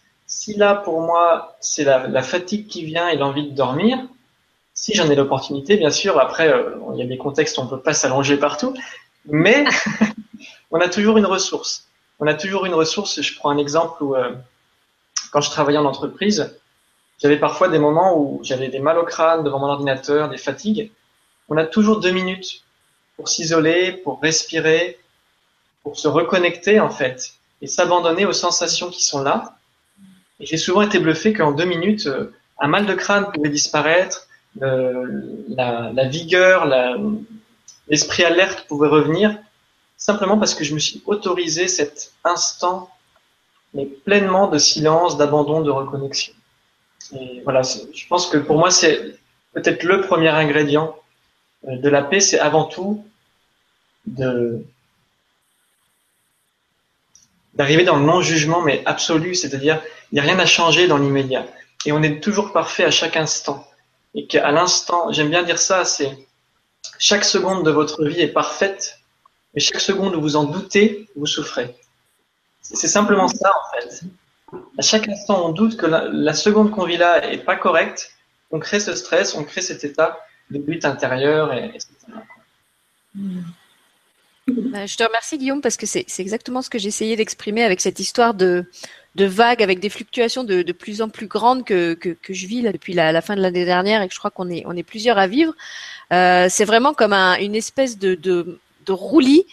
Si là, pour moi, c'est la, fatigue qui vient et l'envie de dormir, si j'en ai l'opportunité, bien sûr, après, euh, il y a des contextes où on ne peut pas s'allonger partout, mais on a toujours une ressource. On a toujours une ressource. Je prends un exemple où, euh, quand je travaillais en entreprise, j'avais parfois des moments où j'avais des mal au crâne devant mon ordinateur, des fatigues. On a toujours deux minutes pour s'isoler, pour respirer, pour se reconnecter en fait et s'abandonner aux sensations qui sont là. Et j'ai souvent été bluffé qu'en deux minutes, euh, un mal de crâne pouvait disparaître, la, la, vigueur, l'esprit alerte pouvait revenir, simplement parce que je me suis autorisé cet instant, mais pleinement de silence, d'abandon, de reconnexion. Et voilà, je pense que pour moi, c'est peut-être le premier ingrédient euh, de la paix, c'est avant tout de d'arriver dans le non-jugement, mais absolu, c'est-à-dire il n'y a rien à changer dans l'immédiat. Et on est toujours parfait à chaque instant. Et qu'à l'instant, j'aime bien dire ça, c'est chaque seconde de votre vie est parfaite, mais chaque seconde où vous en doutez, vous souffrez. C'est simplement ça, en fait. À chaque instant, on doute que la, seconde qu'on vit là est pas correcte, on crée ce stress, on crée cet état de lutte intérieure, et, etc. Bah, je te remercie Guillaume parce que c'est exactement ce que j'essayais d'exprimer avec cette histoire de, de vagues avec des fluctuations de, de plus en plus grandes que, que, que je vis là, depuis la, la fin de l'année dernière et que je crois qu'on est, on est plusieurs à vivre. Euh, c'est vraiment comme un, une espèce de, de, de roulis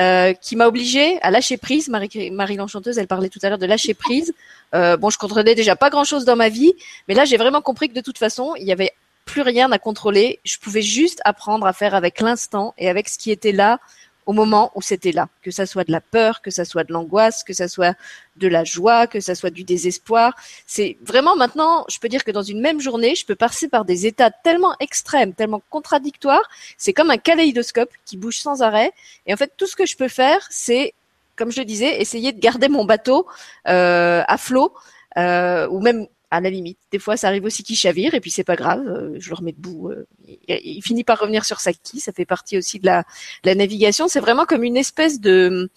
euh, qui m'a obligée à lâcher prise. Marie, Marie l'enchanteuse, elle parlait tout à l'heure de lâcher prise. Euh, bon, je contrôlais déjà pas grand-chose dans ma vie, mais là j'ai vraiment compris que de toute façon, il y avait plus rien à contrôler. Je pouvais juste apprendre à faire avec l'instant et avec ce qui était là au moment où c'était là, que ça soit de la peur, que ça soit de l'angoisse, que ça soit de la joie, que ça soit du désespoir. C'est vraiment maintenant, je peux dire que dans une même journée, je peux passer par des états tellement extrêmes, tellement contradictoires. C'est comme un kaléidoscope qui bouge sans arrêt. Et en fait, tout ce que je peux faire, c'est, comme je le disais, essayer de garder mon bateau euh, à flot, euh, ou même à la limite. Des fois, ça arrive aussi qu'il chavire et puis c'est pas grave, euh, je le remets debout. Euh, il, finit par revenir sur sa quille, ça fait partie aussi de la, la navigation. C'est vraiment comme une espèce de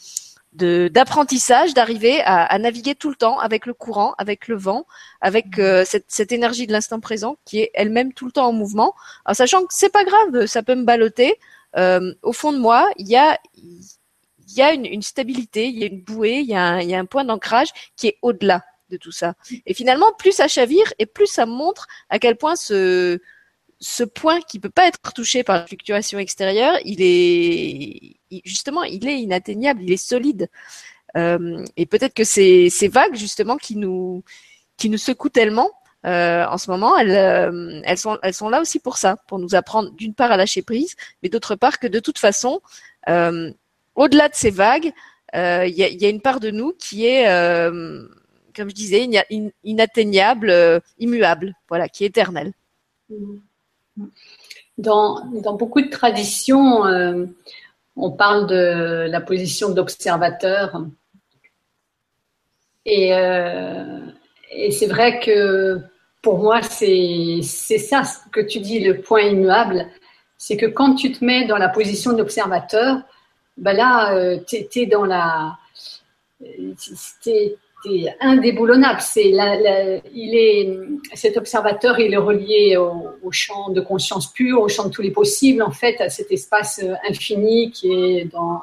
d'apprentissage d'arriver à, à, naviguer tout le temps avec le courant, avec le vent, avec euh, cette, cette, énergie de l'instant présent qui est elle-même tout le temps en mouvement, en sachant que c'est pas grave, ça peut me balloter. au fond de moi, il y a il y a une, une, stabilité, il y a une bouée, il y a un, il y a un point d'ancrage qui est au-delà de tout ça. Et finalement, plus ça chavire et plus ça montre à quel point ce, ce point qui peut pas être touché par la fluctuation extérieure, il est justement, il est inatteignable, il est solide. Euh, et peut-être que ces, ces vagues justement qui nous qui nous secouent tellement euh, en ce moment, elles, euh, elles sont elles sont là aussi pour ça, pour nous apprendre d'une part à lâcher prise, mais d'autre part que de toute façon, euh, au-delà de ces vagues, il y a, y, a, une part de nous qui est comme je disais, inatteignable, euh, immuable, voilà, qui est éternel. Dans, beaucoup de traditions, euh, on parle de la position d'observateur. Et, euh, c'est vrai que pour moi, c'est ça que tu dis, le point immuable. C'est que quand tu te mets dans la position d'observateur, ben là, tu es, dans la indéboulonnable. C'est il est, cet observateur, il est relié au, champ de conscience pure, au champ de tous les possibles, en fait, à cet espace euh, infini qui est dans,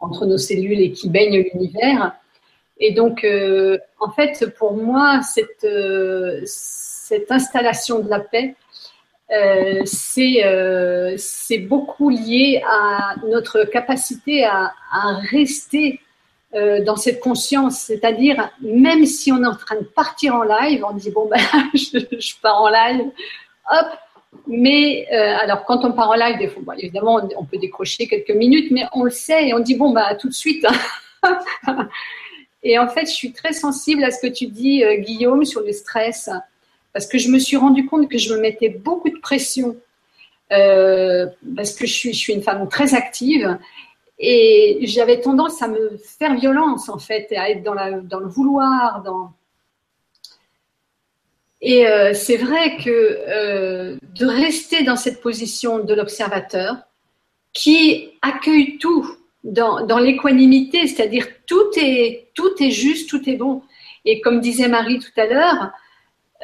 entre nos cellules et qui baigne l'univers. Et donc, euh, en fait, pour moi, cette, euh, cette installation de la paix, c'est beaucoup lié à notre capacité à rester euh, dans cette conscience, c'est-à-dire même si on est en train de partir en live, on dit bon ben je, pars en live, hop. Mais euh, alors quand on part en live, des fois, évidemment on, peut décrocher quelques minutes, mais on le sait et on dit bon ben tout de suite. et en fait, je suis très sensible à ce que tu dis, euh, Guillaume, sur le stress, parce que je me suis rendu compte que je me mettais beaucoup de pression. parce que je suis, je suis une femme très active et j'avais tendance à me faire violence, en fait, et à être dans, le vouloir. Et euh, c'est vrai que euh, de rester dans cette position de l'observateur qui accueille tout, dans, dans l'équanimité, c'est-à-dire tout est, tout est juste, tout est bon. Et comme disait Marie tout à l'heure,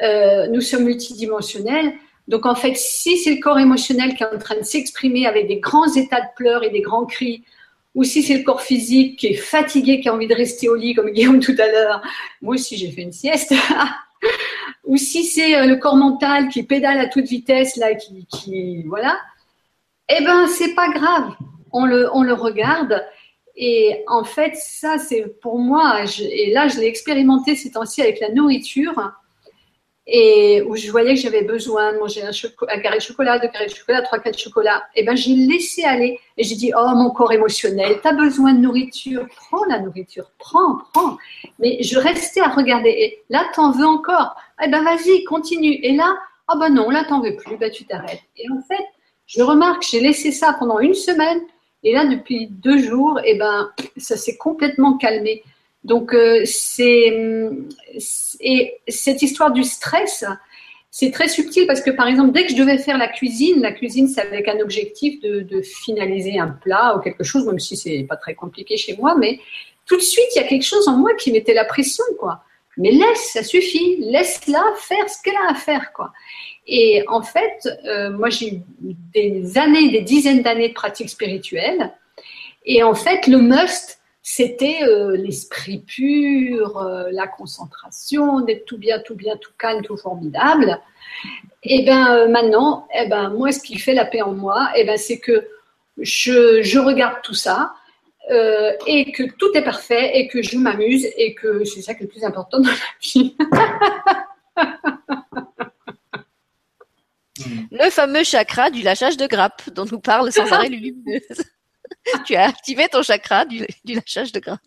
euh, nous sommes multidimensionnels. Donc en fait, si c'est le corps émotionnel qui est en train de s'exprimer avec des grands états de pleurs et des grands cris, ou si c'est le corps physique qui est fatigué, qui a envie de rester au lit, comme Guillaume tout à l'heure, moi aussi j'ai fait une sieste, ou si c'est euh, le corps mental qui pédale à toute vitesse, là, qui, voilà, eh ben c'est pas grave, on le, on le regarde. Et en fait, ça c'est pour moi, et là je l'ai expérimenté ces temps-ci avec la nourriture et où je voyais que j'avais besoin de manger un, carré de chocolat, deux carrés de chocolat, trois, quatre chocolats, et ben j'ai laissé aller et j'ai dit oh mon corps émotionnel, tu as besoin de nourriture, prends la nourriture, prends, prends. Mais je restais à regarder et là t'en veux encore, eh ben vas-y continue. Et là oh ben non là t'en veux plus, ben tu t'arrêtes. Et en fait je remarque j'ai laissé ça pendant une semaine et là depuis deux jours et ben ça s'est complètement calmé. Donc, euh, c'est et cette histoire du stress, c'est très subtil parce que par exemple, dès que je devais faire la cuisine, la cuisine c'est avec un objectif de, finaliser un plat ou quelque chose, même si c'est pas très compliqué chez moi, mais tout de suite il y a quelque chose en moi qui mettait la pression, quoi. Mais laisse, ça suffit, laisse-la faire ce qu'elle a à faire, quoi. Et en fait, euh, moi j'ai eu des années, des dizaines d'années de pratique spirituelle, et en fait le must c'était euh, l'esprit pur, euh, la concentration, d'être tout bien, tout bien, tout calme, tout formidable. Et ben euh, maintenant, eh ben moi, ce qui fait la paix en moi, eh ben c'est que je, je, regarde tout ça et que tout est parfait et que je m'amuse et que c'est ça qui est le plus important dans la vie. le fameux chakra du lâchage de grappe dont nous parle sans arrêt Lulumineuse. Tu as activé ton chakra du, lâchage de grappe.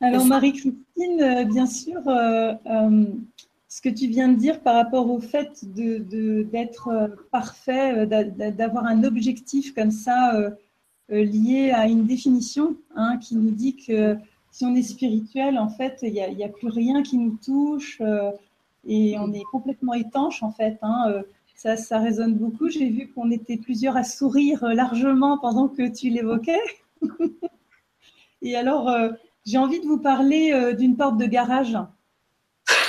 Alors Marie-Christine, euh, bien sûr, euh, euh, ce que tu viens de dire par rapport au fait d'être parfait, d'avoir un objectif comme ça lié à une définition hein, qui nous dit que si on est spirituel, en fait, il n'y a, plus rien qui nous touche et on est complètement étanche en fait. Hein, ça, ça résonne beaucoup. J'ai vu qu'on était plusieurs à sourire euh, largement pendant que tu l'évoquais. Et alors, euh, j'ai envie de vous parler euh, d'une porte de garage.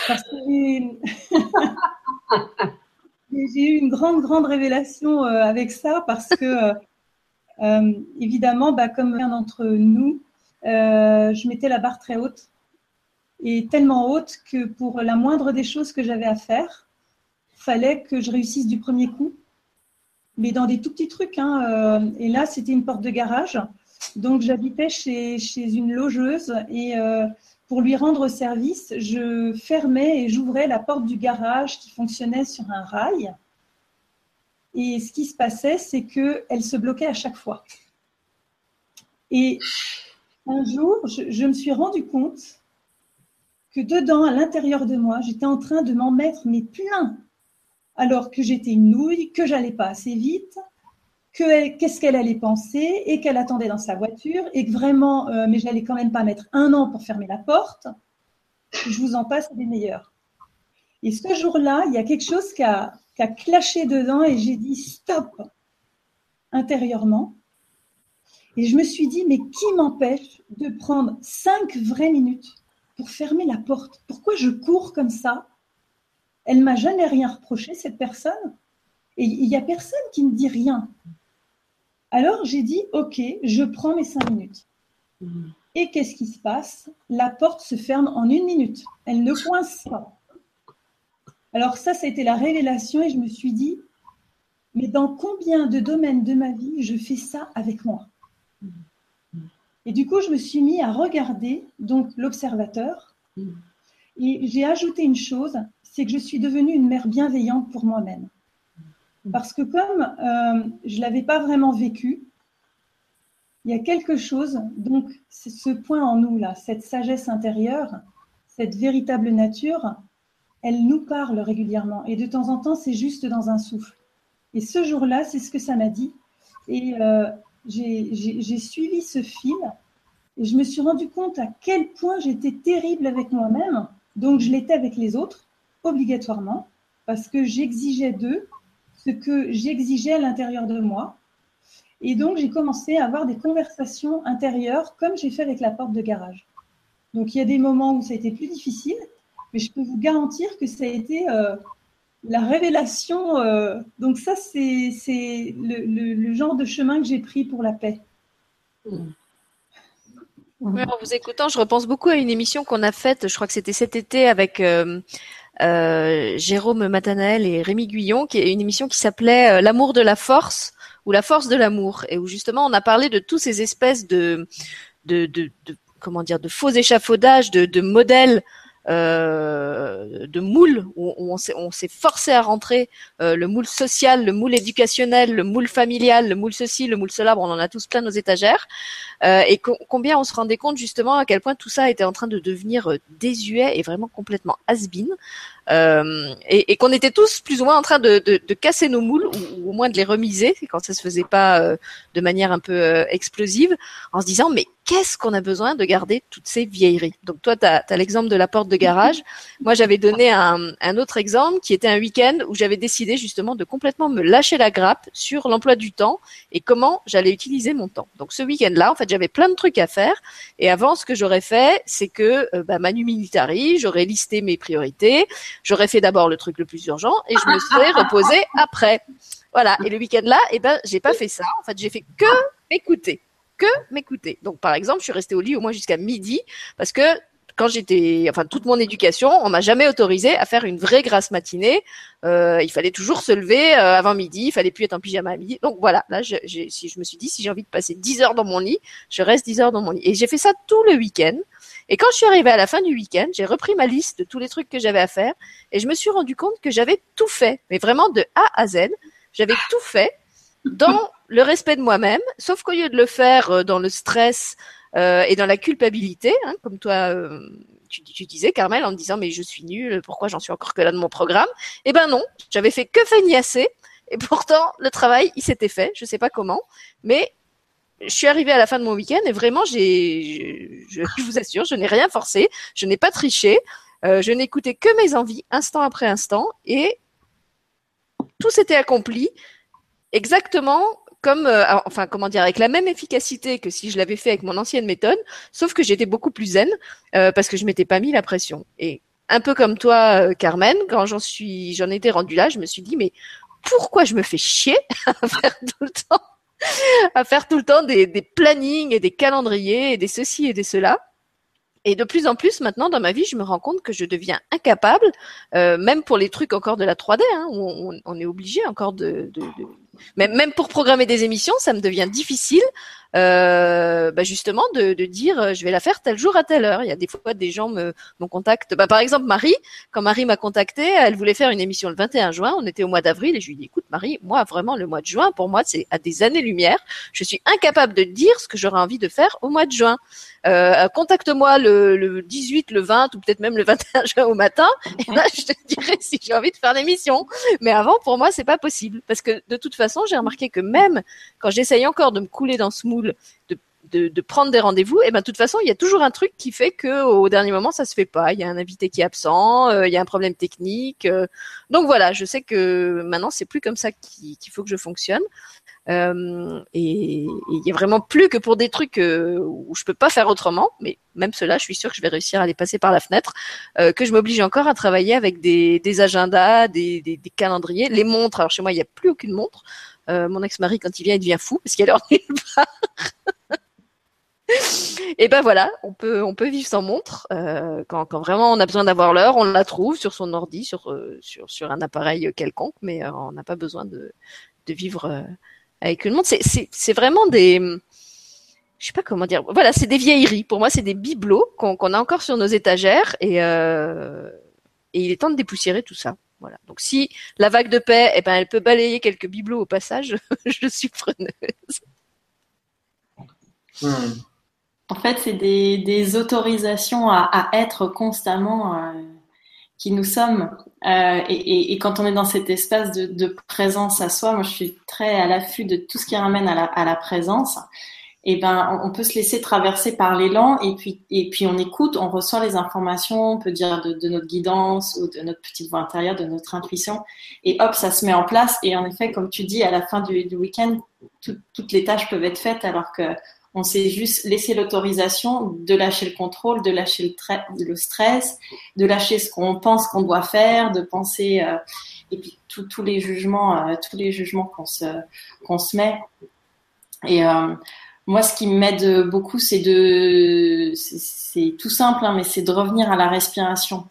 Parce que j'ai eu une grande, grande révélation avec ça parce que, évidemment, bah, comme un d'entre nous, je mettais la barre très haute et tellement haute que pour la moindre des choses que j'avais à faire, fallait que je réussisse du premier coup, mais dans des tout petits trucs. Hein, euh, et là, c'était une porte de garage. Donc, j'habitais chez, une logeuse et euh, pour lui rendre service, je fermais et j'ouvrais la porte du garage qui fonctionnait sur un rail. Et ce qui se passait, c'est qu'elle se bloquait à chaque fois. Et un jour, je, je me suis rendu compte que dedans, à l'intérieur de moi, j'étais en train de m'en mettre mais plein alors que j'étais une nouille, que j'allais pas assez vite, que qu'est-ce qu'elle allait penser et qu'elle attendait dans sa voiture et que vraiment, euh, mais j'allais quand même pas mettre un an pour fermer la porte. Je vous en passe des meilleurs. Et ce jour-là, il y a quelque chose qui a, qui a clashé dedans et j'ai dit stop intérieurement. Et je me suis dit, mais qui m'empêche de prendre cinq vraies minutes pour fermer la porte? Pourquoi je cours comme ça? Elle m'a jamais rien reproché, cette personne. Et il n'y a personne qui ne dit rien. Alors j'ai dit, OK, je prends mes cinq minutes. Et qu'est-ce qui se passe? La porte se ferme en une minute. Elle ne coince pas. Alors ça, ça a été la révélation et je me suis dit, mais dans combien de domaines de ma vie je fais ça avec moi? Et du coup, je me suis mis à regarder donc l'observateur et j'ai ajouté une chose, c'est que je suis devenue une mère bienveillante pour moi-même. Parce que comme euh, je ne l'avais pas vraiment vécu, il y a quelque chose, donc ce point en nous, là, cette sagesse intérieure, cette véritable nature, elle nous parle régulièrement. Et de temps en temps, c'est juste dans un souffle. Et ce jour-là, c'est ce que ça m'a dit. Et euh, j'ai suivi ce fil et je me suis rendu compte à quel point j'étais terrible avec moi-même. Donc je l'étais avec les autres obligatoirement parce que j'exigeais d'eux ce que j'exigeais à l'intérieur de moi. Et donc, j'ai commencé à avoir des conversations intérieures, comme j'ai fait avec la porte de garage. Donc, il y a des moments où ça a été plus difficile, mais je peux vous garantir que ça a été euh, la révélation. Euh, donc, ça, c'est le, genre de chemin que j'ai pris pour la paix. en vous écoutant, je repense beaucoup à une émission qu'on a faite, je crois que c'était cet été avec euh, Jérôme Matanael et Rémi Guyon, qui est une émission qui s'appelait L'amour de la force ou la force de l'amour, et où justement on a parlé de tous ces espèces de, de, de, comment dire, de faux échafaudages, de, de modèles euh, de moules où, on s'est forcé à rentrer euh, le moule social, le moule éducationnel, le moule familial, le moule ceci, le moule cela. Bon, on en a tous plein nos étagères. Euh, et combien on se rendait compte justement à quel point tout ça était en train de devenir désuet et vraiment complètement has-been. Euh, et, et qu'on était tous plus ou moins en train de, de, de casser nos moules ou, au moins de les remiser quand ça se faisait pas euh, de manière un peu euh, explosive, en se disant mais qu'est-ce qu'on a besoin de garder toutes ces vieilleries? Donc toi, tu as, l'exemple de la porte de garage. Moi, j'avais donné un, un, autre exemple qui était un week-end où j'avais décidé justement de complètement me lâcher la grappe sur l'emploi du temps et comment j'allais utiliser mon temps. Donc ce week-end-là, en fait, j'avais plein de trucs à faire. Et avant, ce que j'aurais fait, c'est que euh, bah, Manu Militari, j'aurais listé mes priorités, j'aurais fait d'abord le truc le plus urgent et je me serais reposée après. Voilà. Et le week-end là, eh ben, j'ai pas fait ça. En fait, j'ai fait que m'écouter, que m'écouter. Donc, par exemple, je suis restée au lit au moins jusqu'à midi parce que quand j'étais, enfin toute mon éducation, on m'a jamais autorisé à faire une vraie grasse matinée. Euh, il fallait toujours se lever euh, avant midi, il fallait plus être en pyjama à midi. Donc voilà, là, si je me suis dit, si j'ai envie de passer 10 heures dans mon lit, je reste 10 heures dans mon lit. Et j'ai fait ça tout le week-end. Et quand je suis arrivée à la fin du week-end, j'ai repris ma liste de tous les trucs que j'avais à faire et je me suis rendu compte que j'avais tout fait, mais vraiment de A à Z. J'avais tout fait dans le respect de moi-même, sauf qu'au lieu de le faire euh, dans le stress euh, et dans la culpabilité, hein, comme toi euh, tu, disais, Carmel, en me disant mais je suis nulle, pourquoi j'en suis encore que là de mon programme? Eh ben non, j'avais fait que feignasser et pourtant le travail il s'était fait, je sais pas comment, mais je suis arrivée à la fin de mon week-end et vraiment, j'ai, je, vous assure, je n'ai rien forcé, je n'ai pas triché, euh, je n'écoutais que mes envies instant après instant et tout s'était accompli exactement comme, euh, enfin, comment dire, avec la même efficacité que si je l'avais fait avec mon ancienne méthode, sauf que j'étais beaucoup plus zen euh, parce que je m'étais pas mis la pression. Et un peu comme toi, euh, Carmen, quand j'en suis, j'en étais rendue là, je me suis dit, mais pourquoi je me fais chier à faire tout le temps à faire tout le temps des, des, plannings et des calendriers et des ceci et des cela. Et de plus en plus maintenant dans ma vie, je me rends compte que je deviens incapable, euh, même pour les trucs encore de la 3D, hein, où on, est obligé encore de... Même, même pour programmer des émissions, ça me devient difficile euh, bah justement de, de, dire euh, je vais la faire tel jour à telle heure. Il y a des fois des gens me, me contactent. Bah, par exemple Marie, quand Marie m'a contacté, elle voulait faire une émission le 21 juin. On était au mois d'avril et je lui ai dit écoute Marie, moi vraiment le mois de juin pour moi c'est à des années-lumière. Je suis incapable de dire ce que j'aurais envie de faire au mois de juin. Euh, contacte-moi le, le 18, le 20 ou peut-être même le 21 juin au matin et là je te dirai si j'ai envie de faire l'émission. Mais avant pour moi c'est pas possible parce que de toute façon j'ai remarqué que même quand j'essaye encore de me couler dans ce moule, de, prendre des rendez-vous, et ben de toute façon, il y a toujours un truc qui fait que au dernier moment, ça se fait pas. Il y a un invité qui est absent, euh, il y a un problème technique. Euh. donc voilà, je sais que maintenant, c'est plus comme ça qu'il faut que je fonctionne. Euh, et il y a vraiment plus que pour des trucs euh, où je peux pas faire autrement, mais même cela, je suis sûre que je vais réussir à les passer par la fenêtre, euh, que je m'oblige encore à travailler avec des, agendas, des, calendriers, les montres. Alors chez moi, il n'y a plus aucune montre. Mon ex-mari, quand il vient, il devient fou parce qu'il a nulle part. et ben voilà, on peut on peut vivre sans montre quand, vraiment on a besoin d'avoir l'heure, on la trouve sur son ordi, sur sur sur un appareil quelconque, mais on n'a pas besoin de de vivre avec une montre. C'est vraiment des je sais pas comment dire. Voilà, c'est des vieilleries. Pour moi, c'est des bibelots qu'on a encore sur nos étagères et et il est temps de dépoussiérer tout ça. Voilà. Donc si la vague de paix, eh ben, elle peut balayer quelques bibelots au passage, je suis preneuse. Hmm. En fait, c'est des, des, autorisations à, à, être constamment euh, qui nous sommes. Euh, et, et, et, quand on est dans cet espace de, de, présence à soi, moi je suis très à l'affût de tout ce qui ramène à la, à la présence. et ben on peut se laisser traverser par l'élan et puis et puis on écoute, on reçoit les informations, on peut dire de, de, notre guidance ou de notre petite voix intérieure, de notre intuition, et hop, ça se met en place. Et en effet, comme tu dis, à la fin du, du week-end, toutes les tâches peuvent être faites alors que on s'est juste laissé l'autorisation de lâcher le contrôle, de lâcher le, stress, de lâcher ce qu'on pense qu'on doit faire, de penser euh, et puis tous les jugements, euh, tous les jugements qu'on se se met. Et euh, moi, ce qui m'aide beaucoup, c'est de, c'est tout simple, hein, mais c'est de revenir à la respiration.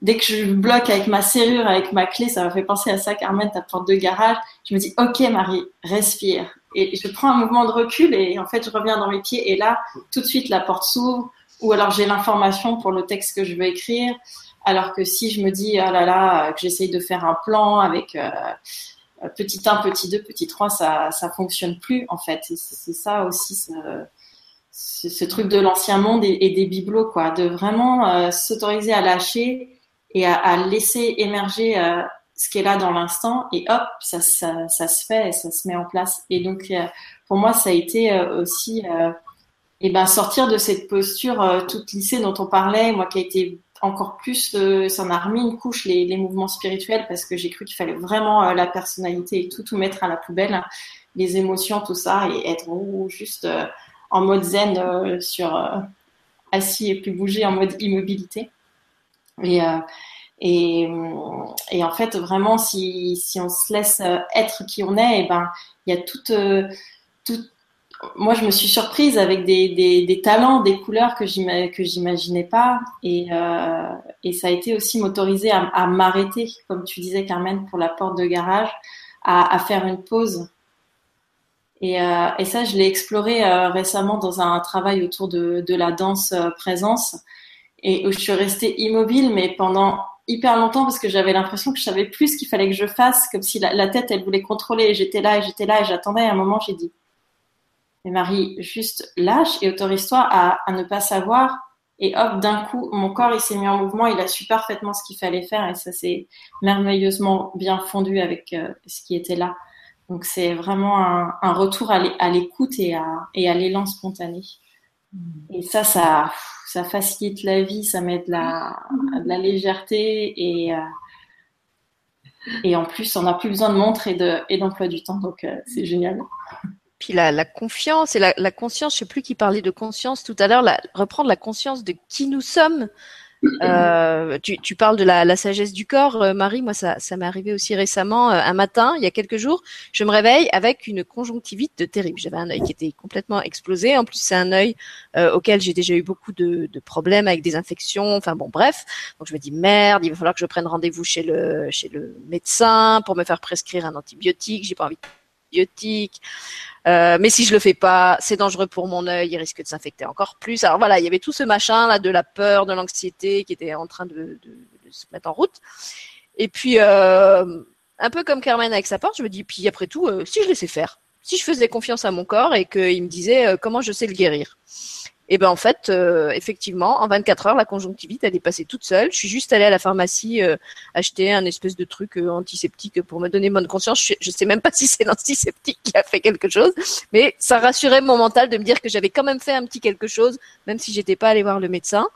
Dès que je bloque avec ma serrure, avec ma clé, ça m'a fait penser à ça, Carmen, ta porte de garage. Je me dis, ok, Marie, respire. Et je prends un mouvement de recul et en fait, je reviens dans mes pieds et là, tout de suite, la porte s'ouvre. Ou alors, j'ai l'information pour le texte que je veux écrire. Alors que si je me dis, ah là là, que j'essaye de faire un plan avec euh, petit 1, petit 2, petit 3, ça ça fonctionne plus en fait. C'est ça aussi ce, truc de l'ancien monde et, des bibelots quoi, de vraiment euh, s'autoriser à lâcher et à, à laisser émerger euh, ce qui est là dans l'instant et hop, ça, se fait ça se met en place. Et donc pour moi, ça a été aussi et eh ben sortir de cette posture toute lissée dont on parlait, moi qui a été encore plus, euh, ça m'a remis une couche les, mouvements spirituels parce que j'ai cru qu'il fallait vraiment euh, la personnalité et tout, tout mettre à la poubelle, les émotions, tout ça, et être juste euh, en mode zen sur assis et plus bouger en mode immobilité. Et, et, en fait, vraiment, si, on se laisse être qui on est, et eh ben, il y a toute, toute moi, je me suis surprise avec des, des, talents, des couleurs que j'imaginais pas. Et, euh, et ça a été aussi m'autoriser à, à m'arrêter, comme tu disais, Carmen, pour la porte de garage, à, à faire une pause. Et, euh, et ça, je l'ai exploré euh, récemment dans un travail autour de, de la danse euh, présence, et où je suis restée immobile, mais pendant hyper longtemps parce que j'avais l'impression que je savais plus ce qu'il fallait que je fasse, comme si la, tête, elle voulait contrôler. Et j'étais là, et j'étais là, et j'attendais. Un moment, j'ai dit mais Marie, juste lâche et autorise-toi à, à, ne pas savoir. Et hop, d'un coup, mon corps, il s'est mis en mouvement, il a su parfaitement ce qu'il fallait faire et ça s'est merveilleusement bien fondu avec euh, ce qui était là. Donc c'est vraiment un, un retour à l'écoute et à, et à l'élan spontané. Et ça, ça, facilite la vie, ça met de la, de légèreté et, euh, et en plus, on n'a plus besoin de montre et d'emploi du temps, donc euh, c'est génial. Puis la, la confiance et la, la, conscience, je sais plus qui parlait de conscience tout à l'heure, reprendre la conscience de qui nous sommes. Euh, tu, tu, parles de la, la, sagesse du corps, euh, Marie. Moi, ça, ça m'est arrivé aussi récemment, euh, un matin, il y a quelques jours. Je me réveille avec une conjonctivite de terrible. J'avais un œil qui était complètement explosé. En plus, c'est un œil euh, auquel j'ai déjà eu beaucoup de, de, problèmes avec des infections. Enfin bon, bref. Donc je me dis merde, il va falloir que je prenne rendez-vous chez le chez le médecin pour me faire prescrire un antibiotique. J'ai pas envie Euh, mais si je le fais pas, c'est dangereux pour mon œil, il risque de s'infecter encore plus. Alors voilà, il y avait tout ce machin là de la peur, de l'anxiété qui était en train de, se mettre en route. Et puis euh, un peu comme Carmen avec sa porte, je me dis puis après tout, euh, si je laissais faire, si je faisais confiance à mon corps et qu'il me disait comment je sais le guérir? Et ben en fait, euh, effectivement, en 24 heures, la conjonctivite elle est passée toute seule. Je suis juste allée à la pharmacie euh, acheter un espèce de truc euh, antiseptique pour me donner bonne conscience. Je, je sais même pas si c'est l'antiseptique qui a fait quelque chose, mais ça rassurait mon mental de me dire que j'avais quand même fait un petit quelque chose, même si j'étais pas allée voir le médecin.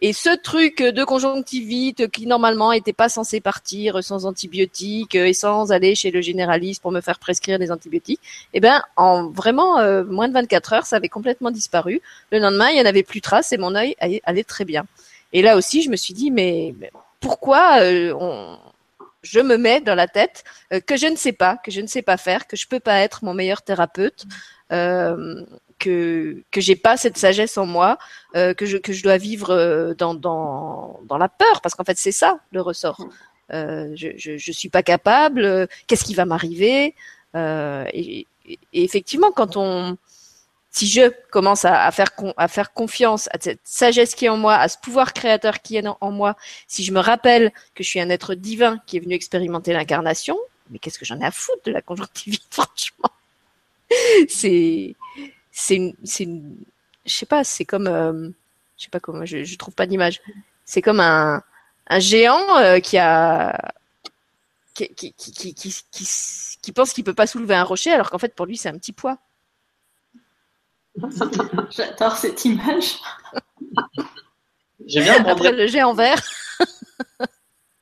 Et ce truc de conjonctivite qui normalement était pas censé partir sans antibiotiques et sans aller chez le généraliste pour me faire prescrire des antibiotiques, eh ben en vraiment euh, moins de 24 heures, ça avait complètement disparu. Le lendemain, il y en avait plus trace et mon œil allait très bien. Et là aussi, je me suis dit mais, pourquoi euh, on, je me mets dans la tête euh, que je ne sais pas, que je ne sais pas faire, que je peux pas être mon meilleur thérapeute, euh, que que j'ai pas cette sagesse en moi, euh, que je que je dois vivre euh, dans dans dans la peur parce qu'en fait c'est ça le ressort. Euh, je, je je suis pas capable. Qu'est-ce qui va m'arriver et, et, effectivement quand on si je commence à, à, faire à faire confiance à cette sagesse qui est en moi, à ce pouvoir créateur qui est en moi, si je me rappelle que je suis un être divin qui est venu expérimenter l'incarnation, mais qu'est-ce que j'en ai à foutre de la conjonctivite, franchement? C'est c'est une, c'est je sais pas, c'est comme, euh, je sais pas comment, je, trouve pas d'image. C'est comme un, un géant euh, qui a, qui, qui, qui, qui pense qu'il peut pas soulever un rocher, alors qu'en fait pour lui c'est un petit poids. J'adore cette image. J'ai bien Après le géant vert.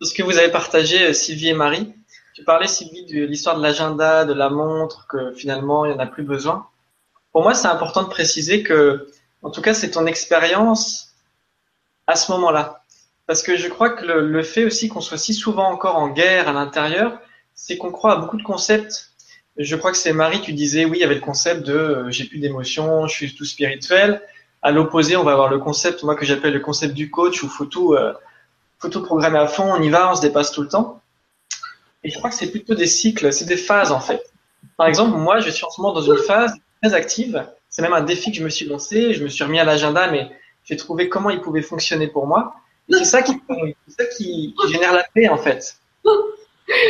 ce que vous avez partagé, euh, Sylvie et Marie. Tu parlais, Sylvie, de l'histoire de l'agenda, de la montre, que finalement, il n'y en a plus besoin. Pour moi, c'est important de préciser que, en tout cas, c'est ton expérience à ce moment-là. Parce que je crois que le, le fait aussi qu'on soit si souvent encore en guerre à l'intérieur, c'est qu'on croit à beaucoup de concepts. Je crois que c'est Marie, tu disais, oui, il y avait le concept de euh, j'ai plus d'émotions, je suis tout spirituel. À l'opposé, on va avoir le concept, moi, que j'appelle le concept du coach, où faut tout, euh, faut tout programmer à fond, on y va, on se dépasse tout le temps. Et je crois que c'est plutôt des cycles, c'est des phases, en fait. Par exemple, moi, je suis en ce moment dans une phase très active. C'est même un défi que je me suis lancé. Je me suis remis à l'agenda, mais j'ai trouvé comment il pouvait fonctionner pour moi. C'est ça qui, c'est ça qui, qui génère la paix, en fait.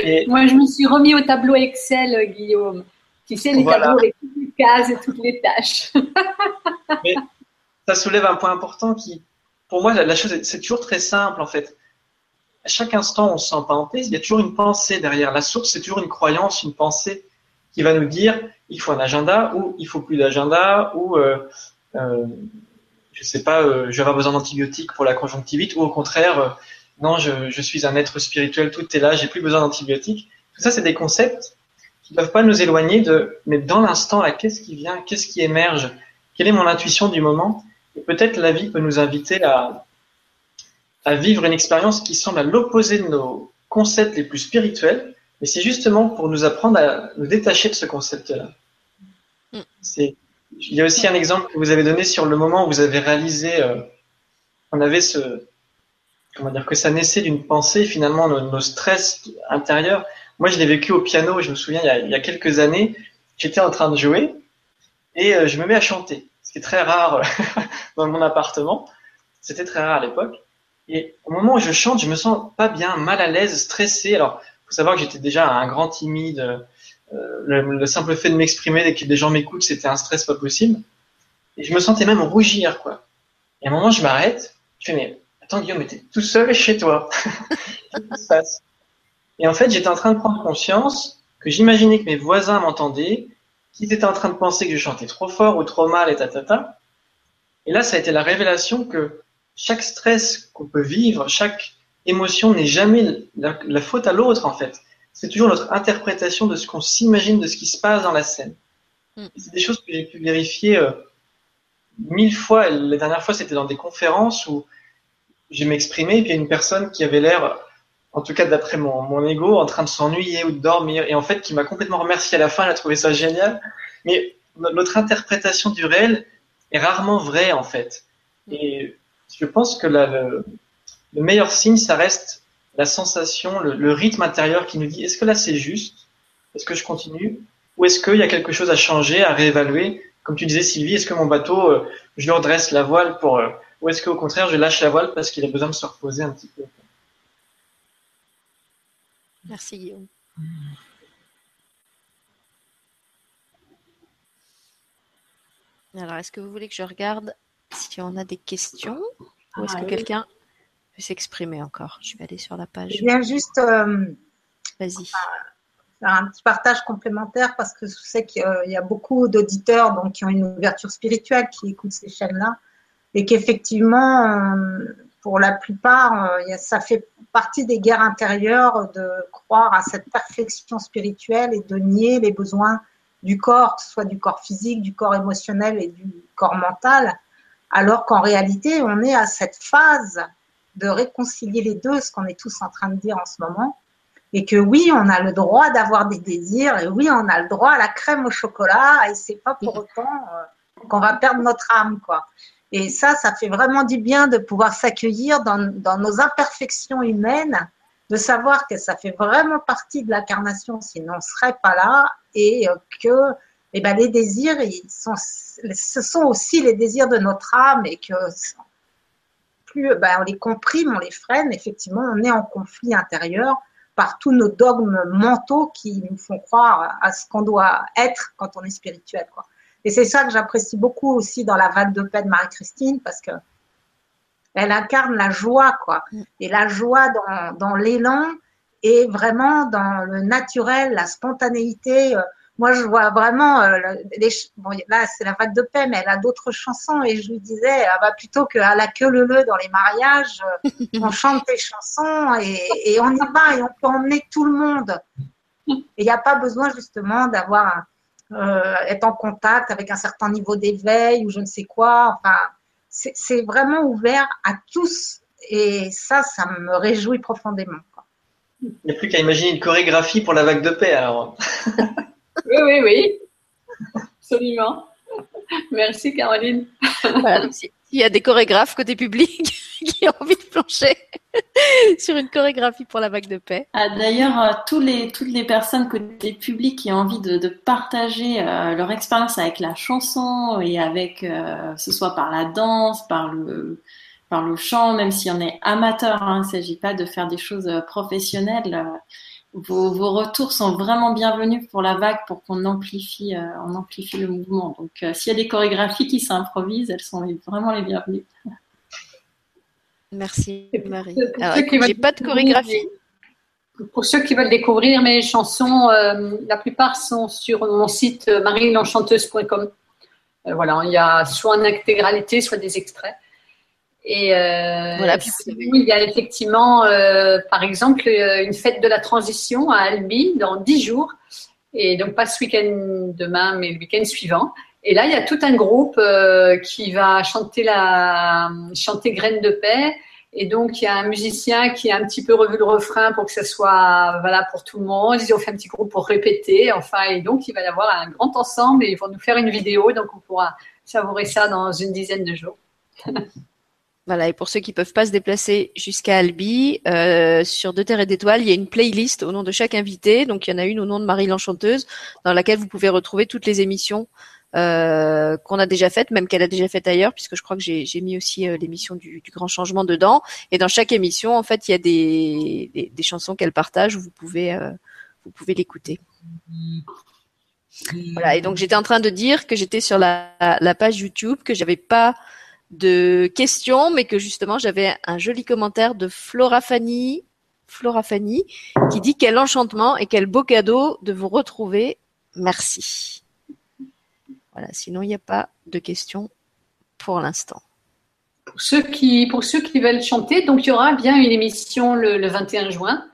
Et Moi, je me suis remis au tableau Excel, Guillaume. Tu sais, les Voilà. tableaux avec toutes les cases et toutes les tâches. Mais ça soulève un point important qui, pour moi, la, la chose, est- c'est toujours très simple en fait. À chaque instant, on se sent pas en paix. Il y a toujours une pensée derrière. La source, c'est toujours une croyance, une pensée qui va nous dire il faut un agenda ou il faut plus d'agenda ou euh, euh, je sais pas, euh, je besoin d'antibiotiques pour la conjonctivite ou au contraire, non, je, suis un être spirituel, tout est là, j'ai plus besoin d'antibiotiques. Tout ça, c'est des concepts qui ne peuvent pas nous éloigner de, mais dans l'instant, là, qu'est-ce qui vient, qu'est-ce qui émerge, quelle est mon intuition du moment? Et peut-être la vie peut nous inviter à, à vivre une expérience qui semble à l'opposé de nos concepts les plus spirituels, mais c'est justement pour nous apprendre à nous détacher de ce concept-là. C'est, il y a aussi un exemple que vous avez donné sur le moment où vous avez réalisé, euh, on avait ce, comment dire, que ça naissait d'une pensée, finalement, nos, stress intérieurs. Moi, je l'ai vécu au piano, je me souviens, il y a, quelques années, j'étais en train de jouer et euh, je me mets à chanter, ce qui est très rare dans mon appartement. C'était très rare à l'époque. Et au moment où je chante, je me sens pas bien, mal à l'aise, stressé. Alors, faut savoir que j'étais déjà un grand timide. Euh, le, le simple fait de m'exprimer dès que des gens m'écoutent, c'était un stress pas possible. Et je me sentais même rougir, quoi. Et à un moment, je m'arrête. Je fais, mais attends, Guillaume, t'es tout seul chez toi. Qu'est-ce qui se passe? Et en fait, j'étais en train de prendre conscience que j'imaginais que mes voisins m'entendaient, qu'ils étaient en train de penser que je chantais trop fort ou trop mal et tatata. Et là, ça a été la révélation que chaque stress qu'on peut vivre, chaque émotion n'est jamais la faute à l'autre, en fait. C'est toujours notre interprétation de ce qu'on s'imagine de ce qui se passe dans la scène. Mm. Et C'est des choses que j'ai pu vérifier euh, mille fois. La dernière fois, c'était dans des conférences où je m'exprimais et puis il y a une personne qui avait l'air, en tout cas d'après mon, mon ego, en train de s'ennuyer ou de dormir et en fait qui m'a complètement remercié à la fin. Elle a trouvé ça génial. Mais no- notre interprétation du réel est rarement vraie en fait. Et je pense que la- le, le meilleur signe, ça reste la sensation, le, le rythme intérieur qui nous dit est-ce que là c'est juste? Est-ce que je continue? Ou est-ce qu'il y a quelque chose à changer, à réévaluer? Comme tu disais Sylvie, est-ce que mon bateau, euh, je lui redresse la voile pour... euh, ou est-ce qu'au contraire, je lâche la voile parce qu'il a besoin de se reposer un petit peu? Merci Guillaume. Alors, est-ce que vous voulez que je regarde si on a des questions? Ou est-ce Ah que oui. quelqu'un peut s'exprimer encore Je vais aller sur la page. Je viens juste euh, Vas-y. faire un petit partage complémentaire parce que je sais qu'il y a beaucoup d'auditeurs donc, qui ont une ouverture spirituelle, qui écoutent ces chaînes-là, et qu'effectivement, euh, pour la plupart, euh, ça fait partie des guerres intérieures de croire à cette perfection spirituelle et de nier les besoins du corps, que ce soit du corps physique, du corps émotionnel et du corps mental, alors qu'en réalité, on est à cette phase de réconcilier les deux, ce qu'on est tous en train de dire en ce moment et que oui, on a le droit d'avoir des désirs, et oui, on a le droit à la crème au chocolat, et c'est pas pour autant euh, qu'on va perdre notre âme, quoi. Et ça, ça fait vraiment du bien de pouvoir s'accueillir dans, nos imperfections humaines, de savoir que ça fait vraiment partie de l'incarnation, sinon on serait pas là, et euh, que eh ben, les désirs, ils sont, ce sont aussi les désirs de notre âme, et que plus ben, on les comprime, on les freine, effectivement, on est en conflit intérieur par tous nos dogmes mentaux qui nous font croire à ce qu'on doit être quand on est spirituel. Quoi. Et c'est ça que j'apprécie beaucoup aussi dans la vague de paix de Marie-Christine, parce que elle incarne la joie, quoi. Et la joie dans, dans l'élan et vraiment dans le naturel, la spontanéité. Moi, je vois vraiment, euh, les, bon, là, c'est la vague de paix, mais elle a d'autres chansons. Et je lui disais, ah bah, plutôt qu'à la queue le le dans les mariages, euh, on chante tes chansons et, et, on y va et on peut emmener tout le monde. Et il n'y a pas besoin justement d'avoir euh, être en contact avec un certain niveau d'éveil ou je ne sais quoi. Enfin, c'est vraiment ouvert à tous. Et ça, ça me réjouit profondément. Il n'y a plus qu'à imaginer une chorégraphie pour la vague de paix alors. Oui, oui, oui. Absolument. Merci Caroline. Il y a des chorégraphes côté public qui ont envie de plancher sur une chorégraphie pour la vague de paix. Ah, D'ailleurs, euh, tous les, toutes les personnes côté public qui ont envie de, de partager euh, leur expérience avec la chanson et avec, euh, ce soit par la danse, par le, par le chant, même si on est amateur, hein, il ne s'agit pas de faire des choses professionnelles vos, vos, retours sont vraiment bienvenus pour la vague pour qu'on amplifie, euh, on amplifie le mouvement. Donc, euh, s'il y a des chorégraphies qui s'improvisent, elles sont vraiment les bienvenues. Merci Marie. Alors, j'ai pas de chorégraphie. Pour ceux qui veulent découvrir mes chansons, euh, la plupart sont sur mon site marielenchanteuse.com. voilà, il y a soit en intégralité, soit des extraits. Et euh, voilà, il y a effectivement, euh, par exemple, euh, une fête de la transition à Albi dans dix jours. Et donc, pas ce week-end demain, mais le week-end suivant. Et là, il y a tout un groupe euh, qui va chanter la chanter Graines de paix. Et donc, il y a un musicien qui a un petit peu revu le refrain pour que ça soit voilà pour tout le monde. Ils ont fait un petit groupe pour répéter. Enfin, et donc, il va y avoir un grand ensemble et ils vont nous faire une vidéo. Donc, on pourra savourer ça dans une dizaine de jours. Voilà, et pour ceux qui peuvent pas se déplacer jusqu'à Albi, euh, sur Deux Terres et d'Étoiles, il y a une playlist au nom de chaque invité. Donc il y en a une au nom de Marie l'Enchanteuse, dans laquelle vous pouvez retrouver toutes les émissions euh, qu'on a déjà faites, même qu'elle a déjà faites ailleurs, puisque je crois que j'ai mis aussi euh, l'émission du, du, Grand Changement dedans. Et dans chaque émission, en fait, il y a des, des, des chansons qu'elle partage où vous pouvez, euh, vous pouvez l'écouter. Voilà, et donc j'étais en train de dire que j'étais sur la, la page YouTube, que j'avais pas de questions, mais que justement j'avais un joli commentaire de Flora Fanny, Flora Fanny, qui dit quel enchantement et quel beau cadeau de vous retrouver. Merci. Voilà, sinon il n'y a pas de questions pour l'instant. Pour ceux qui, pour ceux qui veulent chanter, donc il y aura bien une émission le, 21 juin,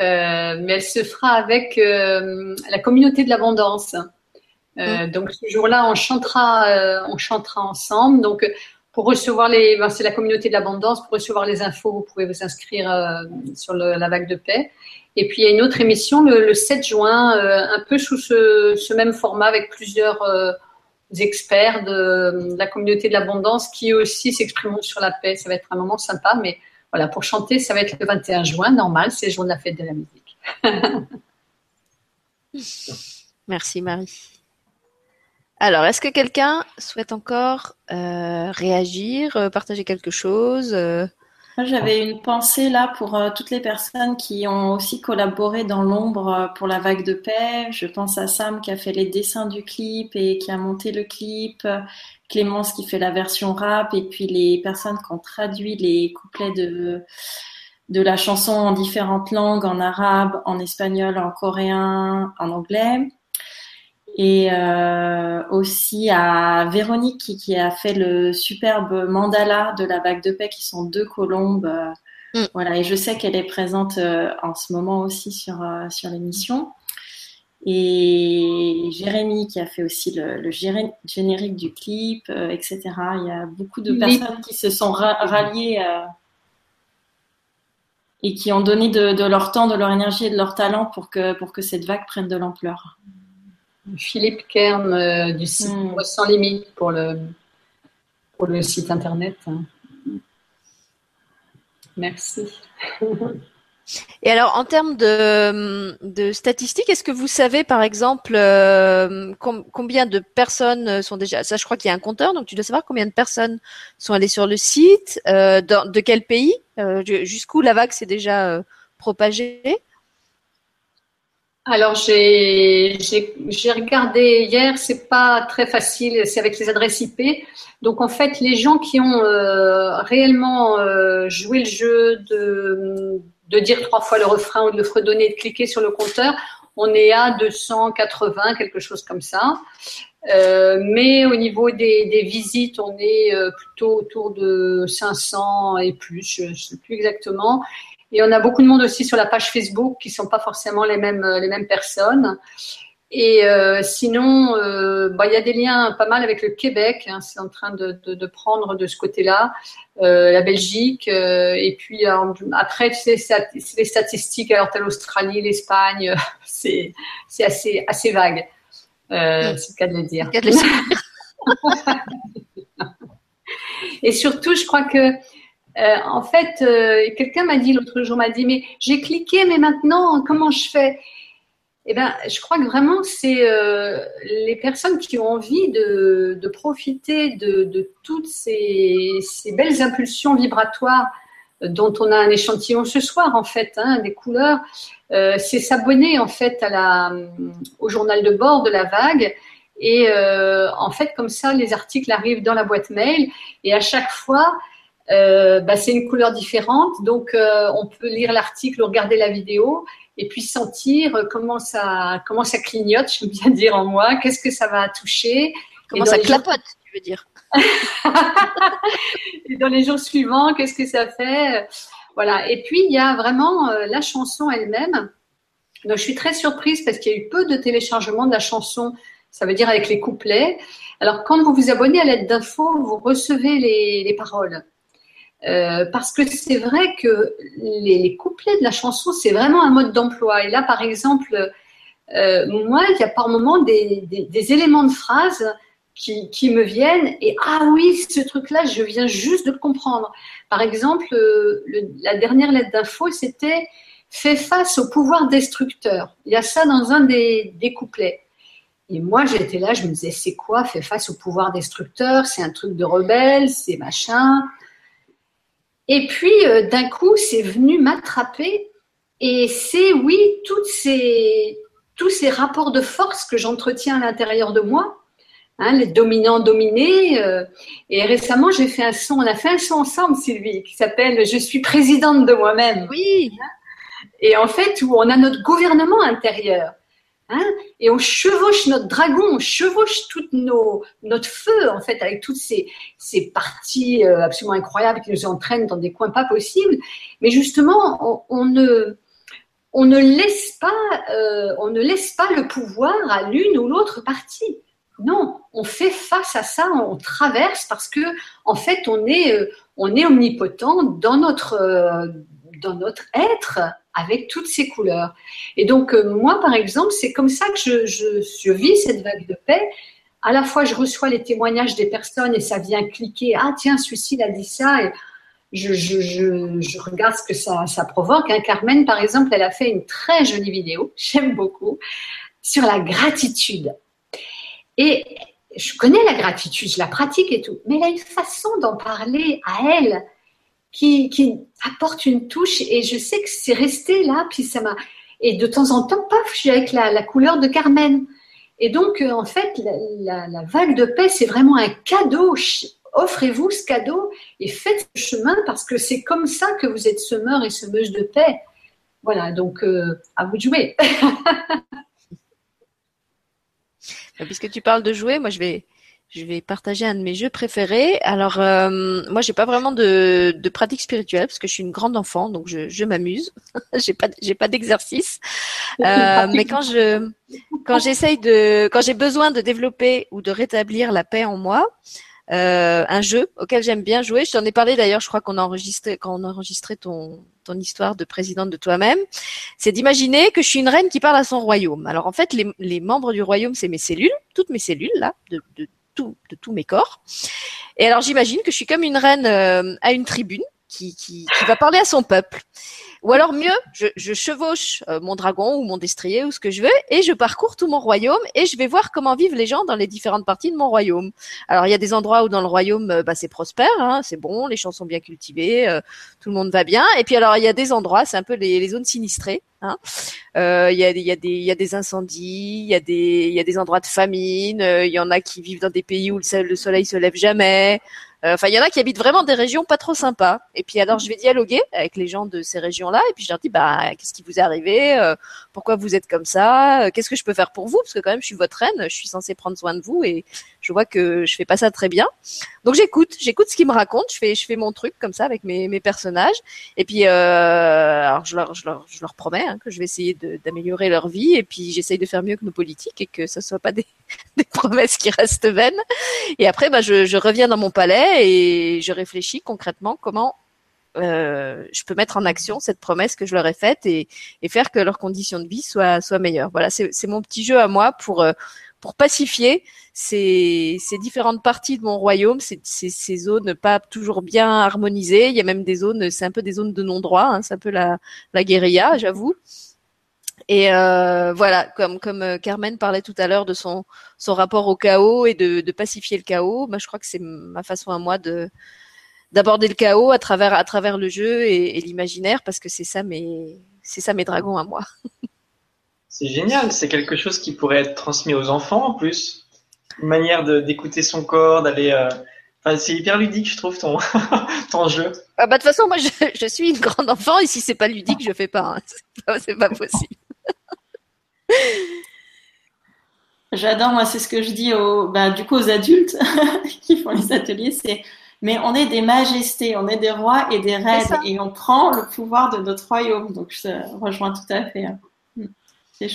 euh, mais elle se fera avec euh, la communauté de l'abondance. Euh, mm. Donc ce jour-là, on chantera, on chantera ensemble. Donc pour recevoir les, ben, c'est la communauté de l'abondance. Pour recevoir les infos, vous pouvez vous inscrire euh, sur la vague de paix. Et puis il y a une autre émission le, le 7 juin, euh, un peu sous ce, même format avec plusieurs euh, experts de, de, la communauté de l'abondance qui aussi s'exprimeront sur la paix. Ça va être un moment sympa, mais voilà, pour chanter, ça va être le 21 juin, normal, c'est le jour de la fête de la musique. Merci Marie. Alors, est-ce que quelqu'un souhaite encore euh, réagir, euh, partager quelque chose euh? J'avais une pensée là pour toutes les personnes qui ont aussi collaboré dans l'ombre pour la vague de paix. Je pense à Sam qui a fait les dessins du clip et qui a monté le clip, Clémence qui fait la version rap et puis les personnes qui ont traduit les couplets de de la chanson en différentes langues, en arabe, en espagnol, en coréen, en anglais et euh, aussi à Véronique qui, qui, a fait le superbe mandala de la vague de paix qui sont deux colombes. Mm. Voilà, et je sais qu'elle est présente euh, en ce moment aussi sur, euh, sur l'émission. Et Jérémy qui a fait aussi le, le générique du clip, etc. Il y a beaucoup de personnes qui se sont ralliées et qui ont donné de, de, leur temps, de leur énergie et de leur talent pour que, pour que cette vague prenne de l'ampleur. Philippe Kern euh, du site hmm. Sans Limite pour le, pour le site internet. Merci. Et alors, en termes de, de statistiques, est-ce que vous savez, par exemple, euh, combien de personnes sont déjà Ça, je crois qu'il y a un compteur, donc tu dois savoir combien de personnes sont allées sur le site, euh, dans, de quel pays, euh, jusqu'où la vague s'est déjà euh, propagée. Alors j'ai regardé hier, c'est pas très facile, c'est avec les adresses IP. Donc en fait, les gens qui ont euh, réellement euh, joué le jeu de, de dire trois fois le refrain ou de le fredonner, de cliquer sur le compteur, on est à 280, quelque chose comme ça. Euh, mais au niveau des, des visites, on est plutôt autour de 500 et plus, je ne sais plus exactement. Et on a beaucoup de monde aussi sur la page Facebook qui sont pas forcément les mêmes les mêmes personnes. Et euh, sinon, euh, bah, il y a des liens pas mal avec le Québec. Hein, c'est en train de, de, de, prendre de ce côté-là, euh, la Belgique. Euh, et puis après, tu sais, les statistiques. Alors, t'as l'Australie, l'Espagne. c'est c'est assez assez vague. Euh, c'est le cas de le dire. et surtout, je crois que en fait, quelqu'un m'a dit l'autre jour, m'a dit, mais j'ai cliqué, mais maintenant, comment je fais? Eh ben, je crois que vraiment, c'est euh, les personnes qui ont envie de, profiter de, toutes ces, belles impulsions vibratoires dont on a un échantillon ce soir, en fait, hein, des couleurs, euh, c'est s'abonner, en fait, au journal de bord de la vague. Et euh, en fait, comme ça, les articles arrivent dans la boîte mail. Et à chaque fois, euh, bah, c'est une couleur différente. Donc, euh, on peut lire l'article ou regarder la vidéo et puis sentir comment ça, comment ça clignote, je veux bien dire en moi, qu'est-ce que ça va toucher? Comment ça clapote, tu veux dire? et dans les jours suivants, qu'est-ce que ça fait? Voilà. Et puis, il y a vraiment euh, la chanson elle-même. Donc, je suis très surprise parce qu'il y a eu peu de téléchargement de la chanson, ça veut dire avec les couplets. Alors, quand vous vous abonnez à l'aide d'info, vous recevez les, les paroles. Euh, parce que c'est vrai que les, couplets de la chanson, c'est vraiment un mode d'emploi. Et là, par exemple, euh, moi, il y a par moments des, éléments de phrases qui, me viennent et ah oui, ce truc-là, je viens juste de le comprendre. Par exemple, euh, la dernière lettre d'info, c'était fait face au pouvoir destructeur. Il y a ça dans un des, couplets. Et moi, j'étais là, je me disais, c'est quoi fait face au pouvoir destructeur C'est un truc de rebelle, c'est machin. Et puis, euh, d'un coup, c'est venu m'attraper. Et c'est, oui, toutes ces, tous ces rapports de force que j'entretiens à l'intérieur de moi, hein, les dominants dominés. Euh, et récemment, j'ai fait un son, on a fait un son ensemble, Sylvie, qui s'appelle Je suis présidente de moi-même. Oui. Et en fait, où on a notre gouvernement intérieur. Hein et on chevauche notre dragon, on chevauche tout nos, notre feu, en fait, avec toutes ces, parties euh, absolument incroyables qui nous entraînent dans des coins pas possibles. Mais justement, on, ne, laisse pas, euh, on ne laisse pas le pouvoir à l'une ou l'autre partie. Non, on fait face à ça, on traverse parce que, en fait, on est, euh, omnipotent dans notre être avec toutes ces couleurs. Et donc, euh, moi, par exemple, c'est comme ça que je, je, vis cette vague de paix. À la fois, je reçois les témoignages des personnes et ça vient cliquer. Ah, tiens, celui-ci a dit ça. Et je, regarde ce que ça, ça provoque. Hein. Carmen, par exemple, elle a fait une très jolie vidéo, j'aime beaucoup, sur la gratitude. Et je connais la gratitude, je la pratique et tout, mais elle a une façon d'en parler à elle qui, apporte une touche et je sais que c'est resté là, puis ça m'a. Et de temps en temps, paf, je suis avec la, couleur de Carmen. Et donc, euh, en fait, la, vague de paix, c'est vraiment un cadeau. Offrez-vous ce cadeau et faites ce chemin parce que c'est comme ça que vous êtes semeur et semeuse de paix. Voilà, donc euh, à vous de jouer. Puisque tu parles de jouer, moi je vais, je vais partager un de mes jeux préférés. Alors, euh, moi, j'ai pas vraiment de, de, pratique spirituelle parce que je suis une grande enfant, donc je, je m'amuse. j'ai pas, j'ai pas d'exercice. Euh, mais quand je, quand j'essaye de, quand j'ai besoin de développer ou de rétablir la paix en moi, euh, un jeu auquel j'aime bien jouer. Je t'en ai parlé d'ailleurs. Je crois qu'on a enregistré quand on a enregistré ton ton histoire de présidente de toi-même. C'est d'imaginer que je suis une reine qui parle à son royaume. Alors en fait, les, les membres du royaume, c'est mes cellules, toutes mes cellules là, de, de de tous mes corps. Et alors j'imagine que je suis comme une reine euh, à une tribune qui, qui, qui, va parler à son peuple. Ou alors mieux, je, je chevauche euh, mon dragon ou mon destrier ou ce que je veux et je parcours tout mon royaume et je vais voir comment vivent les gens dans les différentes parties de mon royaume. Alors il y a des endroits où dans le royaume euh, bah, c'est prospère, hein, c'est bon, les champs sont bien cultivés, euh, tout le monde va bien. Et puis alors il y a des endroits, c'est un peu les, les zones sinistrées. Hein. Euh, il, y a, il, y a des, il y a des incendies, il y a des, il y a des endroits de famine, il y en a qui vivent dans des pays où le, le soleil se lève jamais. Euh, enfin, il y en a qui habitent vraiment des régions pas trop sympas. Et puis alors, je vais dialoguer avec les gens de ces régions-là, et puis je leur dis, bah, qu'est-ce qui vous est arrivé euh, Pourquoi vous êtes comme ça Qu'est-ce que je peux faire pour vous? Parce que quand même, je suis votre reine, je suis censée prendre soin de vous, et je vois que je fais pas ça très bien. Donc j'écoute, j'écoute ce qu'ils me racontent, je fais, je fais mon truc comme ça avec mes, mes personnages. Et puis, euh, alors je leur, je leur, je leur promets hein, que je vais essayer d'améliorer leur vie, et puis j'essaye de faire mieux que nos politiques et que ce soit pas des, des promesses qui restent vaines. Et après, bah, je, je reviens dans mon palais et je réfléchis concrètement comment euh, je peux mettre en action cette promesse que je leur ai faite et, et faire que leurs conditions de vie soient, soient meilleures. Voilà, c'est mon petit jeu à moi pour euh, pour pacifier ces, ces différentes parties de mon royaume, ces, ces, ces, zones pas toujours bien harmonisées. Il y a même des zones, c'est un peu des zones de non-droit, hein, c'est un peu la, la guérilla, j'avoue. Et euh, voilà, comme comme euh, Carmen parlait tout à l'heure de son son rapport au chaos et de, de pacifier le chaos, moi je crois que c'est ma façon à moi de d'aborder le chaos à travers à travers le jeu et, et l'imaginaire parce que c'est ça c'est ça mes dragons à moi. C'est génial, c'est quelque chose qui pourrait être transmis aux enfants en plus. Une manière d'écouter son corps, d'aller. Euh... Enfin, c'est hyper ludique, je trouve, ton, ton jeu. Ah bah, de toute façon, moi, je, je, suis une grande enfant et si c'est pas ludique, je fais pas. Hein. C'est pas, pas possible. J'adore, moi, c'est ce que je dis aux, bah, du coup, aux adultes qui font les ateliers, c'est mais on est des majestés, on est des rois et des reines et on prend le pouvoir de notre royaume. Donc, je rejoins tout à fait. Hein. C'est.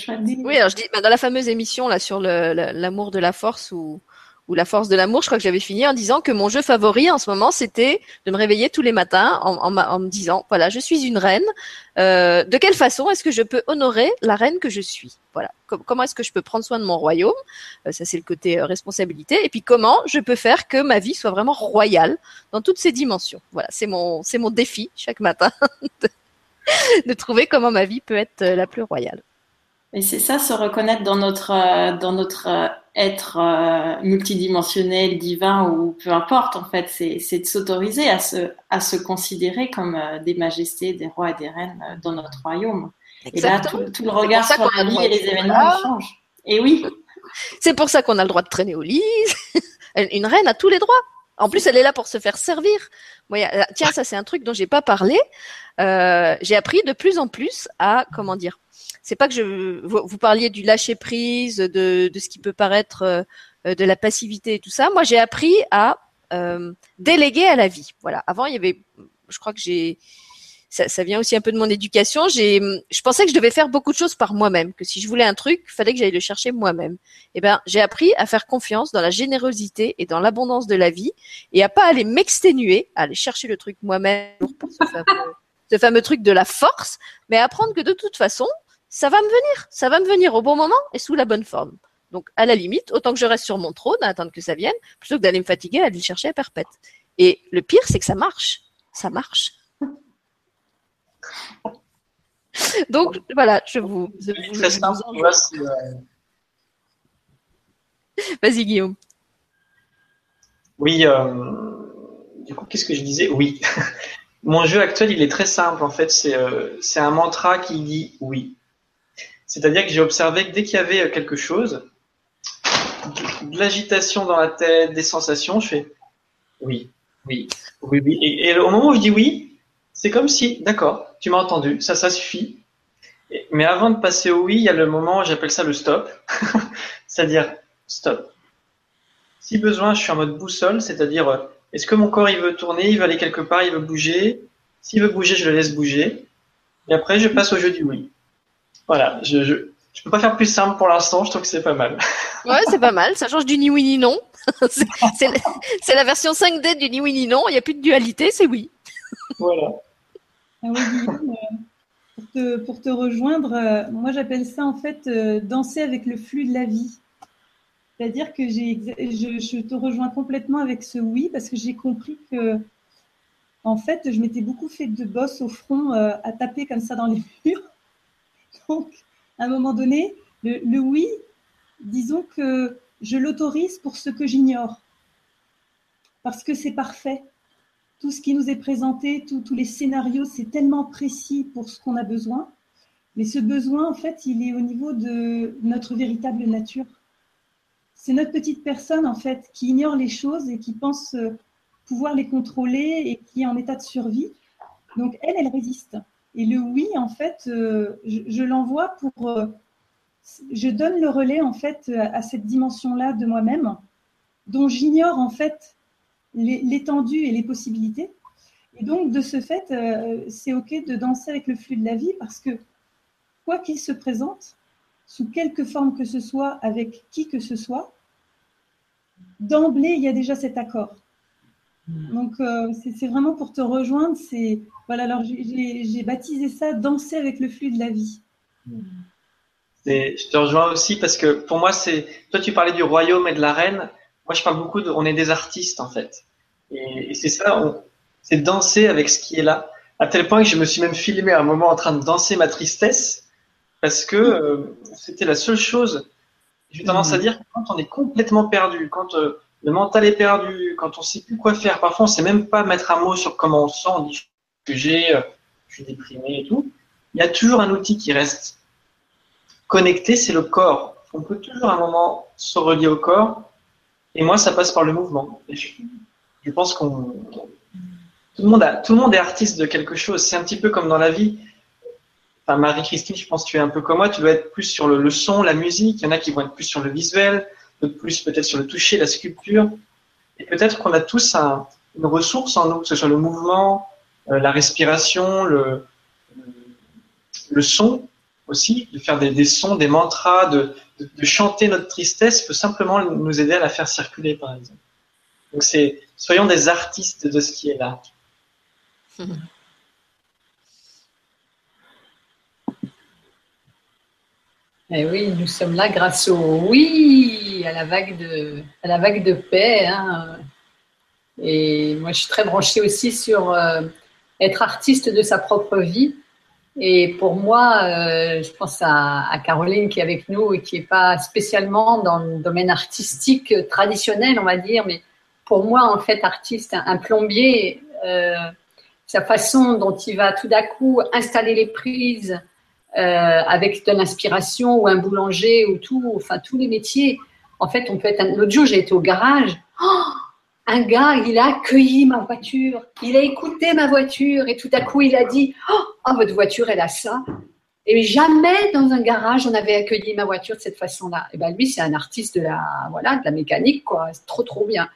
Oui, alors je dis, bah, dans la fameuse émission là sur l'amour de la force ou, ou la force de l'amour, je crois que j'avais fini en disant que mon jeu favori en ce moment, c'était de me réveiller tous les matins en, en, en me disant, voilà, je suis une reine. Euh, de quelle façon est-ce que je peux honorer la reine que je suis? Voilà. comment est-ce que je peux prendre soin de mon royaume? Euh, Ça, c'est le côté euh, responsabilité. Et puis, comment je peux faire que ma vie soit vraiment royale dans toutes ses dimensions? Voilà, c'est mon, c'est mon défi chaque matin de, de trouver comment ma vie peut être euh, la plus royale. Et c'est ça, se reconnaître dans notre, euh, dans notre euh, être euh, multidimensionnel, divin ou peu importe, en fait, c'est de s'autoriser à se, à se considérer comme des majestés, des rois et des reines dans notre royaume. Exactement. Et là, tout, le regard sur la vie et les événements changent. Et oui. C'est pour ça qu'on a le droit de traîner au lit. Une reine a tous les droits. En plus, elle est là pour se faire servir. tiens, ça c'est un truc dont j'ai pas parlé. Euh, j'ai appris de plus en plus à comment dire c'est pas que je vous, parliez du lâcher prise, de, de ce qui peut paraître euh, de la passivité et tout ça. Moi, j'ai appris à euh, déléguer à la vie. Voilà. Avant, il y avait, je crois que j'ai, ça, ça, vient aussi un peu de mon éducation. J'ai, je pensais que je devais faire beaucoup de choses par moi-même, que si je voulais un truc, fallait que j'aille le chercher moi-même. Eh ben, j'ai appris à faire confiance dans la générosité et dans l'abondance de la vie, et à pas aller m'exténuer, à aller chercher le truc moi-même pour ce fameux, ce fameux truc de la force, mais apprendre que de toute façon, ça va me venir, ça va me venir au bon moment et sous la bonne forme. Donc, à la limite, autant que je reste sur mon trône à attendre que ça vienne, plutôt que d'aller me fatiguer à aller le chercher à perpète. Et le pire, c'est que ça marche. Ça marche. Donc, voilà, je vous. Je vous, Vas-y, Guillaume. Oui, euh, du coup, qu'est-ce que je disais? Oui. Mon jeu actuel, il est très simple. En fait, c'est euh, un mantra qui dit oui. C'est-à-dire que j'ai observé que dès qu'il y avait euh, quelque chose, de l'agitation dans la tête, des sensations, je fais oui, oui, oui, oui. Et, au moment où je dis oui, c'est comme si, d'accord, tu m'as entendu, ça, ça suffit. mais avant de passer au oui, il y a le moment, j'appelle ça le stop, c'est-à-dire stop. Si besoin, je suis en mode boussole, c'est-à-dire euh, est-ce que mon corps il veut tourner, il veut aller quelque part, il veut bouger? S'il veut bouger, je le laisse bouger. Et après, je passe au jeu du oui. Voilà, je, je, je peux pas faire plus simple pour l'instant, je trouve que c'est pas mal. Ouais, c'est pas mal, ça change du ni oui ni non. c'est la version 5D du ni oui ni non, il n'y a plus de dualité, c'est oui. Voilà. Ah euh, pour, te, pour, te, rejoindre, euh, moi j'appelle ça en fait euh, danser avec le flux de la vie. C'est-à-dire que j'ai, je, je, te rejoins complètement avec ce oui parce que j'ai compris que, en fait, je m'étais beaucoup fait de boss au front à taper comme ça dans les murs. Donc, à un moment donné, le, oui, disons que je l'autorise pour ce que j'ignore. Parce que c'est parfait. Tout ce qui nous est présenté, tous les scénarios, c'est tellement précis pour ce qu'on a besoin. Mais ce besoin, en fait, il est au niveau de notre véritable nature. C'est notre petite personne, en fait, qui ignore les choses et qui pense pouvoir les contrôler et qui est en état de survie. Donc elle, elle résiste. Et le oui, en fait, euh, je, l'envoie pour, euh, je donne le relais en fait à cette dimension-là de moi-même, dont j'ignore en fait l'étendue et les possibilités. Et donc de ce fait, euh, c'est ok de danser avec le flux de la vie parce que quoi qu'il se présente, sous quelque forme que ce soit, avec qui que ce soit, d'emblée, il y a déjà cet accord. Hmm. Donc, euh, c'est vraiment pour te rejoindre. C'est voilà. Alors, j'ai baptisé ça danser avec le flux de la vie. Je te rejoins aussi parce que pour moi, c'est toi, tu parlais du royaume et de la reine. Moi, je parle beaucoup de. On est des artistes en fait, et, c'est ça. C'est danser avec ce qui est là. À tel point que je me suis même filmé à un moment en train de danser ma tristesse parce que euh, c'était la seule chose. J'ai tendance à dire que quand on est complètement perdu, quand euh, le mental est perdu, quand on sait plus quoi faire, parfois on sait même pas mettre un mot sur comment on se sent, on dit que j'ai, euh, je suis déprimé et tout. Il y a toujours un outil qui reste connecté, c'est le corps. On peut toujours à un moment se relier au corps. Et moi, ça passe par le mouvement. je, je, pense qu'on tout le monde tout le monde est artiste de quelque chose. C'est un petit peu comme dans la vie. Enfin, Marie-Christine, je pense que tu es un peu comme moi. Tu dois être plus sur le, le son, la musique. Il y en a qui vont être plus sur le visuel plus peut-être sur le toucher, la sculpture. Et peut-être qu'on a tous une ressource en nous, que ce soit le mouvement, euh, la respiration, le, le son aussi, de faire des, sons, des mantras, de, de, chanter notre tristesse peut simplement nous aider à la faire circuler, par exemple. Donc c'est, soyons des artistes de ce qui est là. Eh oui, nous sommes là grâce au oui, à la vague de, à la vague de paix. Hein. Et moi, je suis très branchée aussi sur euh, être artiste de sa propre vie. Et pour moi, euh, je pense à, Caroline qui est avec nous et qui n'est pas spécialement dans le domaine artistique traditionnel, on va dire, mais pour moi, en fait, artiste, un, plombier, euh, sa façon dont il va tout d'un coup installer les prises, avec de l'inspiration ou un boulanger ou tout, enfin tous les métiers. En fait, on peut être. L'autre jour, j'ai été au garage. Oh, un gars, il a accueilli ma voiture, il a écouté ma voiture et tout à coup, il a dit oh, oh, votre voiture, elle a ça. Et jamais dans un garage, on avait accueilli ma voiture de cette façon-là. Et ben lui, c'est un artiste de la, voilà, de la mécanique, quoi. Trop, trop bien.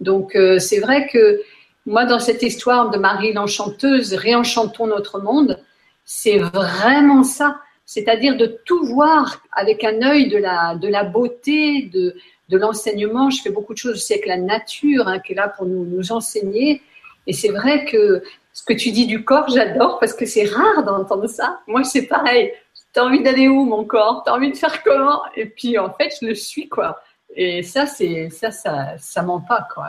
Donc, euh, c'est vrai que moi, dans cette histoire de Marie l'Enchanteuse, réenchantons notre monde, c'est vraiment ça. C'est-à-dire de tout voir avec un œil de la, de la beauté, de, de l'enseignement. Je fais beaucoup de choses aussi avec la nature hein, qui est là pour nous, nous enseigner. Et c'est vrai que ce que tu dis du corps, j'adore parce que c'est rare d'entendre ça. Moi, c'est pareil. T'as envie d'aller où, mon corps? T'as envie de faire comment? Et puis, en fait, je le suis, quoi. Et ça, c'est ça, ça, ça ment pas, quoi.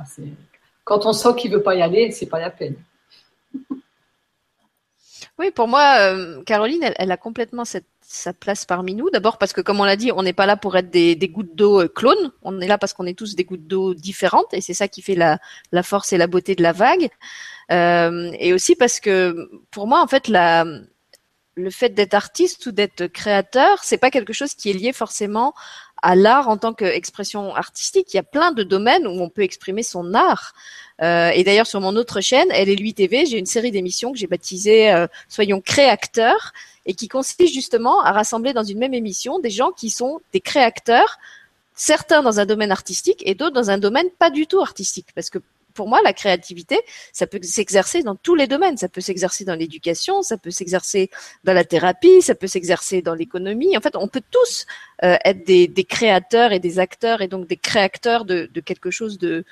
Quand on sent qu'il veut pas y aller, c'est pas la peine. Oui, pour moi, euh, Caroline, elle, a complètement cette, sa place parmi nous. D'abord parce que, comme on l'a dit, on n'est pas là pour être des, gouttes d'eau euh, clones. On est là parce qu'on est tous des gouttes d'eau différentes, et c'est ça qui fait la, la, force et la beauté de la vague. Euh, et aussi parce que, pour moi, en fait, la, le fait d'être artiste ou d'être créateur, c'est pas quelque chose qui est lié forcément à l'art en tant qu'expression artistique. Il y a plein de domaines où on peut exprimer son art. Euh, et d'ailleurs, sur mon autre chaîne, Elle est lui TV, j'ai une série d'émissions que j'ai baptisée euh, Soyons créateurs et qui consiste justement à rassembler dans une même émission des gens qui sont des créateurs, certains dans un domaine artistique et d'autres dans un domaine pas du tout artistique. Parce que pour moi, la créativité, ça peut s'exercer dans tous les domaines. Ça peut s'exercer dans l'éducation, ça peut s'exercer dans la thérapie, ça peut s'exercer dans l'économie. En fait, on peut tous euh, être des, créateurs et des acteurs et donc des créateurs de quelque chose de,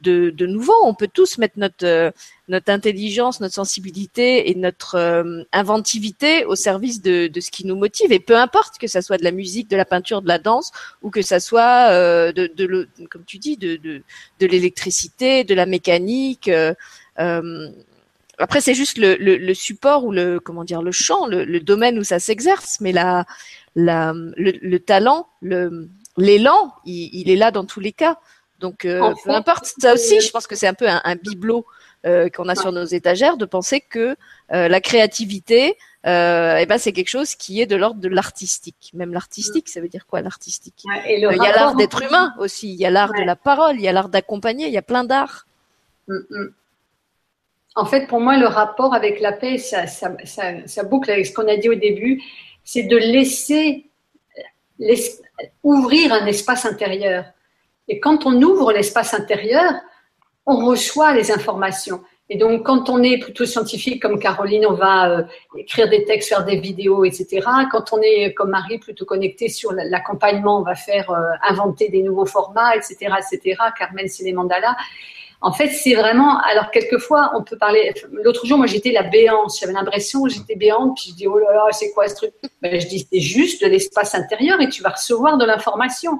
de, de, nouveau. On peut tous mettre notre euh, notre intelligence, notre sensibilité et notre euh, inventivité au service de, de, ce qui nous motive. Et peu importe que ça soit de la musique, de la peinture, de la danse, ou que ça soit euh, de, de, comme tu dis, de, de, l'électricité, de la mécanique. après, c'est juste le, le, le, support ou le comment dire le champ, le, le domaine où ça s'exerce, mais la, le, le talent, le l'élan, il, il, est là dans tous les cas. Donc, euh, peu importe, ça aussi, je pense que c'est un peu un, un bibelot euh, qu'on a sur nos étagères de penser que euh, la créativité, eh ben, c'est quelque chose qui est de l'ordre de l'artistique. Même l'artistique, ça veut dire quoi l'artistique? Il y a l'art d'être humain aussi, il y a l'art de la parole, il y a l'art d'accompagner, il y a plein d'arts. Mm, mm. En fait, pour moi, le rapport avec la paix, ça, ça, boucle avec ce qu'on a dit au début, c'est de laisser, laisser ouvrir un espace intérieur. Et quand on ouvre l'espace intérieur, on reçoit les informations. Et donc, quand on est plutôt scientifique comme Caroline, on va euh, écrire des textes, faire des vidéos, etc. Quand on est comme Marie, plutôt connecté sur l'accompagnement, on va faire euh, inventer des nouveaux formats, etc., etc. Carmen, mandalas. En fait, c'est vraiment. Alors, quelquefois, on peut parler. L'autre jour, moi, j'étais la béance. J'avais l'impression que j'étais béante. Puis je dis, oh là là, c'est quoi ce truc? Ben, Je dis, c'est juste de l'espace intérieur et tu vas recevoir de l'information.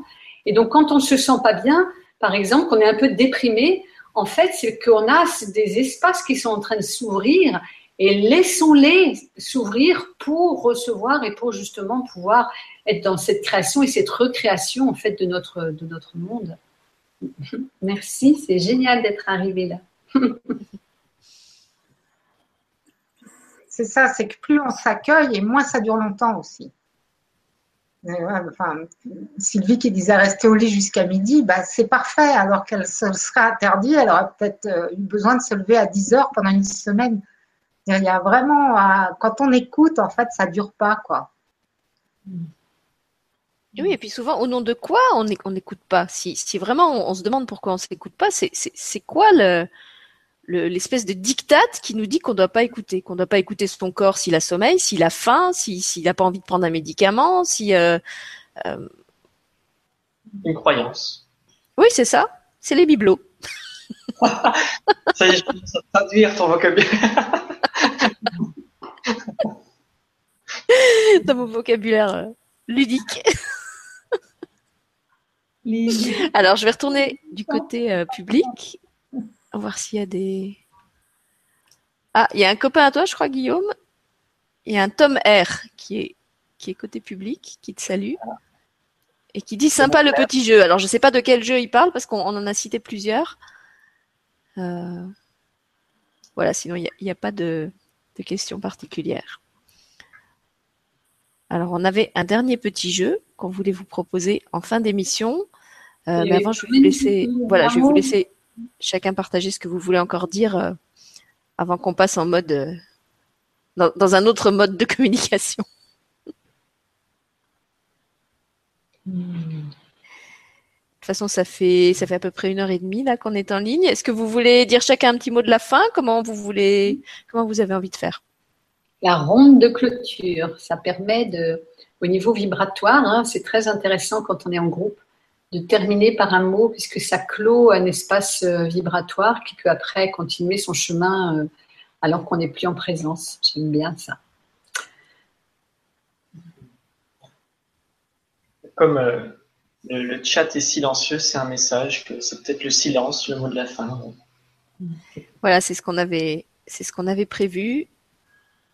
Et donc, quand on se sent pas bien, par exemple, qu'on est un peu déprimé, en fait, c'est qu'on a des espaces qui sont en train de s'ouvrir et laissons-les s'ouvrir pour recevoir et pour justement pouvoir être dans cette création et cette recréation en fait de notre, de notre monde. Merci, c'est génial d'être arrivé là. c'est ça, c'est que plus on s'accueille et moins ça dure longtemps aussi. Sylvie qui disait rester au lit jusqu'à midi, bah, c'est parfait. Alors qu'elle se serait interdit, elle aurait peut-être euh, eu besoin de se lever à 10 heures pendant une semaine. Il y a vraiment, quand on écoute, en fait, ça dure pas, quoi. Oui, et puis souvent, au nom de quoi on n'écoute pas? Si, si vraiment on, se demande pourquoi on ne s'écoute pas, c'est quoi le, l'espèce de dictat qui nous dit qu'on ne doit pas écouter, qu'on ne doit pas écouter son corps s'il a sommeil, s'il a faim, s'il n'a pas envie de prendre un médicament, si. Euh, euh, Une croyance. Oui, c'est ça. C'est les bibelots. ça y est, je commence à traduire ton vocabulaire. Dans mon vocabulaire euh, ludique. Alors, je vais retourner du côté public voir s'il y a des. Ah, il y a un copain à toi, je crois, Guillaume. Il y a un Tom R qui est, qui est côté public, qui te salue. Et qui dit sympa le petit jeu. Alors, je ne sais pas de quel jeu il parle parce qu'on en a cité plusieurs. Euh, voilà, sinon, il n'y a, pas de, de questions particulières. Alors, on avait un dernier petit jeu qu'on voulait vous proposer en fin d'émission. Euh, mais avant, je vais vous laisser, voilà, je vais vous laisser chacun partager ce que vous voulez encore dire euh, avant qu'on passe en mode euh, dans, un autre mode de communication. De toute façon, ça fait ça fait à peu près une heure et demie là qu'on est en ligne. Est-ce que vous voulez dire chacun un petit mot de la fin? Comment vous voulez Comment vous avez envie de faire? La ronde de clôture, ça permet de, au niveau vibratoire, hein, c'est très intéressant quand on est en groupe de terminer par un mot, puisque ça clôt un espace euh, vibratoire qui peut après continuer son chemin euh, alors qu'on n'est plus en présence. J'aime bien ça. Comme euh, le, chat est silencieux, c'est un message que c'est peut-être le silence, le mot de la fin. Voilà, c'est ce qu'on avait, c'est ce qu'on avait prévu.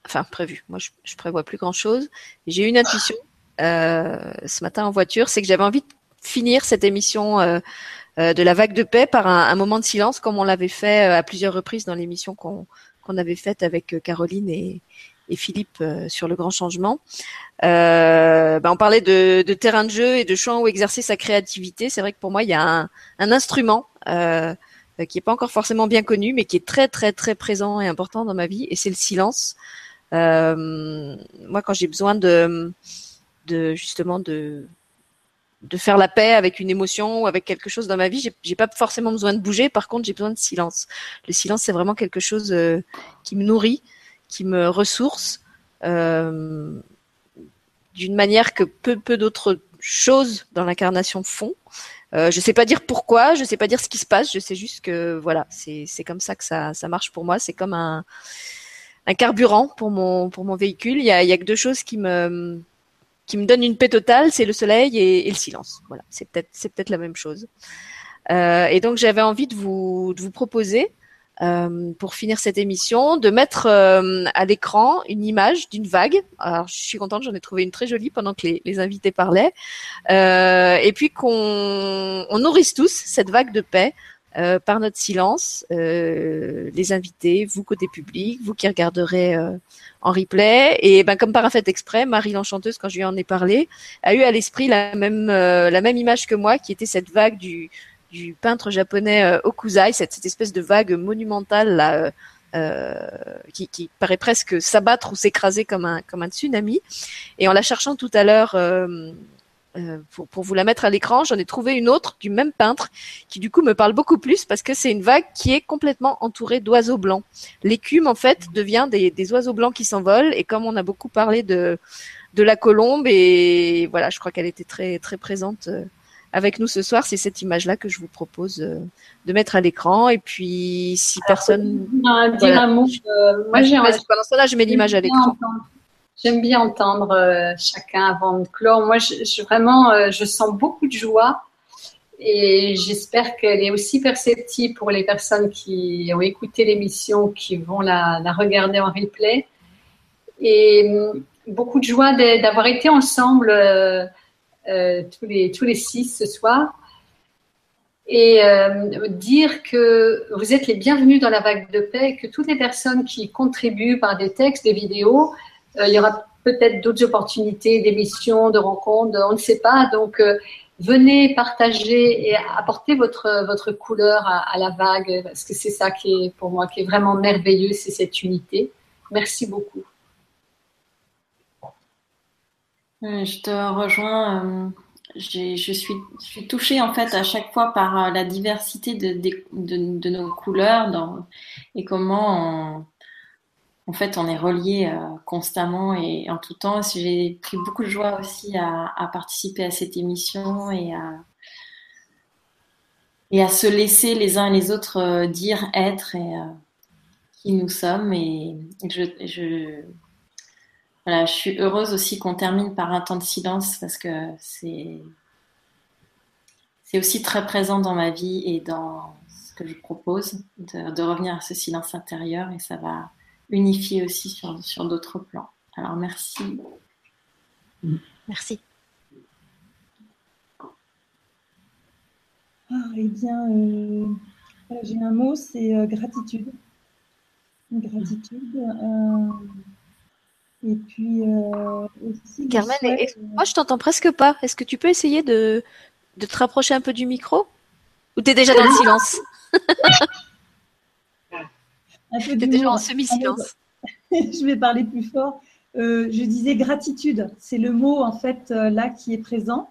Enfin, prévu. Moi, je, je prévois plus grand chose. J'ai eu une intuition ce matin en voiture, c'est que j'avais envie de finir cette émission euh, euh, de la vague de paix par un, moment de silence, comme on l'avait fait euh, à plusieurs reprises dans l'émission qu'on avait faite avec Caroline et, et Philippe sur le grand changement. Euh, ben on parlait de, de, terrain de jeu et de champ où exercer sa créativité. C'est vrai que pour moi, il y a un, un instrument euh, qui est pas encore forcément bien connu, mais qui est très très très présent et important dans ma vie, et c'est le silence. Euh, moi, quand j'ai besoin de, de justement de de faire la paix avec une émotion ou avec quelque chose dans ma vie. J'ai pas forcément besoin de bouger. Par contre, j'ai besoin de silence. Le silence, c'est vraiment quelque chose euh, qui me nourrit, qui me ressource euh, d'une manière que peu peu d'autres choses dans l'incarnation font. Euh, je sais pas dire pourquoi, je sais pas dire ce qui se passe. Je sais juste que voilà, c'est c'est comme ça que ça ça marche pour moi. C'est comme un un carburant pour mon pour mon véhicule. Il y a il y a que deux choses qui me qui me donne une paix totale, c'est le soleil et, le silence. Voilà, c'est peut-être c'est peut-être la même chose. Euh, et donc j'avais envie de vous de vous proposer euh, pour finir cette émission de mettre euh, à l'écran une image d'une vague. Alors je suis contente, j'en ai trouvé une très jolie pendant que les, les invités parlaient. Euh, et puis qu'on on nourrisse tous cette vague de paix euh, par notre silence, euh, les invités, vous côté public, vous qui regarderez euh, en replay. Et ben comme par un fait exprès, Marie l'enchanteuse, quand je lui en ai parlé, a eu à l'esprit la même la même image que moi, qui était cette vague du du peintre japonais Okuzai, cette, cette, espèce de vague monumentale là. qui, qui, paraît presque s'abattre ou s'écraser comme un comme un tsunami. Et en la cherchant tout à l'heure euh, pour, pour, vous la mettre à l'écran, j'en ai trouvé une autre du même peintre qui du coup me parle beaucoup plus parce que c'est une vague qui est complètement entourée d'oiseaux blancs. L'écume en fait devient des, des oiseaux blancs qui s'envolent et comme on a beaucoup parlé de de la colombe et voilà, je crois qu'elle était très très présente euh, avec nous ce soir. C'est cette image-là que je vous propose euh, de mettre à l'écran. Et puis, si personne, dire un mot, moi j'ai pendant cela, je mets l'image à l'écran. J'aime bien entendre euh, chacun avant de clore. Moi, je, vraiment, euh, je sens beaucoup de joie et j'espère qu'elle est aussi perceptible pour les personnes qui ont écouté l'émission, qui vont la, regarder en replay. Et hum, beaucoup de joie d'avoir été ensemble euh, tous, les, six ce soir. Et dire que vous êtes les bienvenus dans la vague de paix, que toutes les personnes qui contribuent par des textes, des vidéos, il y aura peut-être d'autres opportunités d'émissions, de rencontres, on ne sait pas. Donc, euh, venez partager et apporter votre, votre couleur à, la vague, parce que c'est ça qui est pour moi qui est vraiment merveilleux, c'est cette unité. Merci beaucoup. Euh, je te rejoins. Je suis, touchée en fait à chaque fois par la diversité de, nos couleurs et comment en fait, on est reliés euh, constamment et en tout temps. J'ai pris beaucoup de joie aussi à, participer à cette émission et à, se laisser les uns et les autres euh, dire, être et euh, qui nous sommes. Et je, suis heureuse aussi qu'on termine par un temps de silence parce que c'est c'est aussi très présent dans ma vie et dans ce que je propose de, de revenir à ce silence intérieur et ça va unifier aussi sur, sur d'autres plans. Alors merci. Merci. Ah, eh bien, euh, j'ai un mot, c'est euh, gratitude. Gratitude. Euh, et puis aussi. Carmen, moi je t'entends presque pas. Est-ce que tu peux essayer de, de te rapprocher un peu du micro? Ou tu es déjà dans le silence? Déjà en semi-silence. je vais parler plus fort. Euh, je disais gratitude, c'est le mot en fait euh, là qui est présent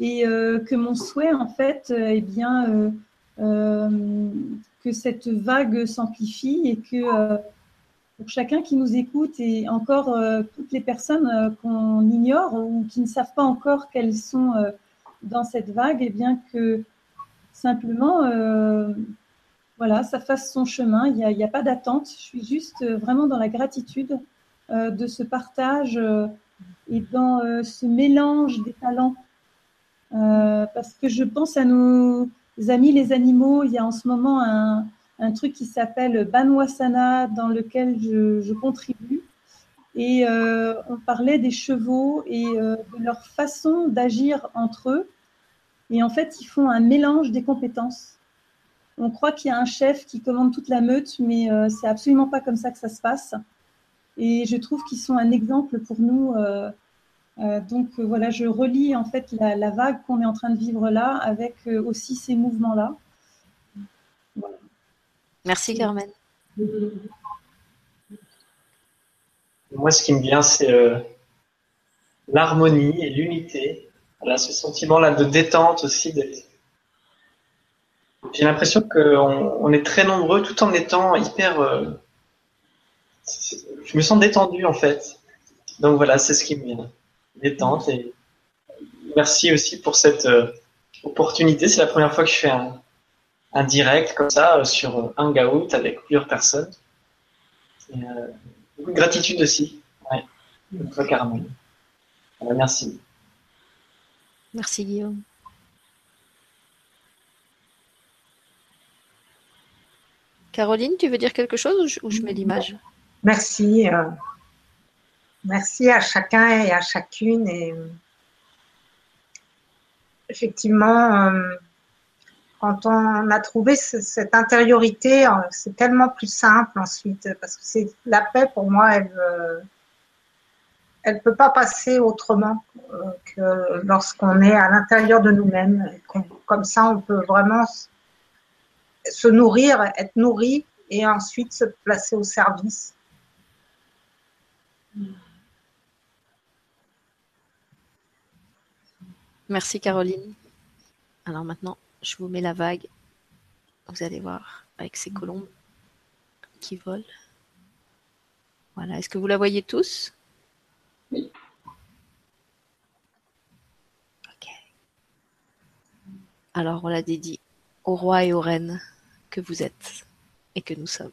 et euh, que mon souhait en fait est bien que cette vague s'amplifie et que pour chacun qui nous écoute et encore toutes les personnes qu'on ignore ou qui ne savent pas encore qu'elles sont dans cette vague, et eh bien que simplement voilà, ça fasse son chemin. Il n'y a, pas d'attente. Je suis juste euh, vraiment dans la gratitude euh, de ce partage euh, et dans ce mélange des talents. parce que je pense à nos amis les animaux. Il y a en ce moment un, truc qui s'appelle Banwasana dans lequel je, contribue. Et on parlait des chevaux et de leur façon d'agir entre eux. Et en fait, ils font un mélange des compétences on croit qu'il y a un chef qui commande toute la meute, mais euh, c'est absolument pas comme ça que ça se passe. Et je trouve qu'ils sont un exemple pour nous. Euh, euh, donc voilà, je relis en fait la, vague qu'on est en train de vivre là avec aussi ces mouvements-là. Merci Carmen. Moi, ce qui me vient, c'est l'harmonie et l'unité. Voilà, ce sentiment-là de détente aussi, d'être j'ai l'impression qu'on on est très nombreux tout en étant hyper. Euh, je me sens détendu en fait. Donc voilà, c'est ce qui me vient. Détente et merci aussi pour cette euh, opportunité. C'est la première fois que je fais un, direct comme ça euh, sur Hangout avec plusieurs personnes. Beaucoup de gratitude aussi. Merci. Merci Guillaume. Caroline, tu veux dire quelque chose ou je, mets l'image? Merci. Euh, merci à chacun et à chacune. Et effectivement, euh, quand on a trouvé cette intériorité, euh, c'est tellement plus simple ensuite parce que c'est la paix pour moi, elle elle peut pas passer autrement que lorsqu'on est à l'intérieur de nous-mêmes, comme ça, on peut vraiment se nourrir, être nourri et ensuite se placer au service. Merci Caroline. Alors maintenant, je vous mets la vague. Vous allez voir avec ces colombes qui volent. Voilà, est-ce que vous la voyez tous? Oui. Ok. Alors on la dédie au roi et aux reines que vous êtes et que nous sommes.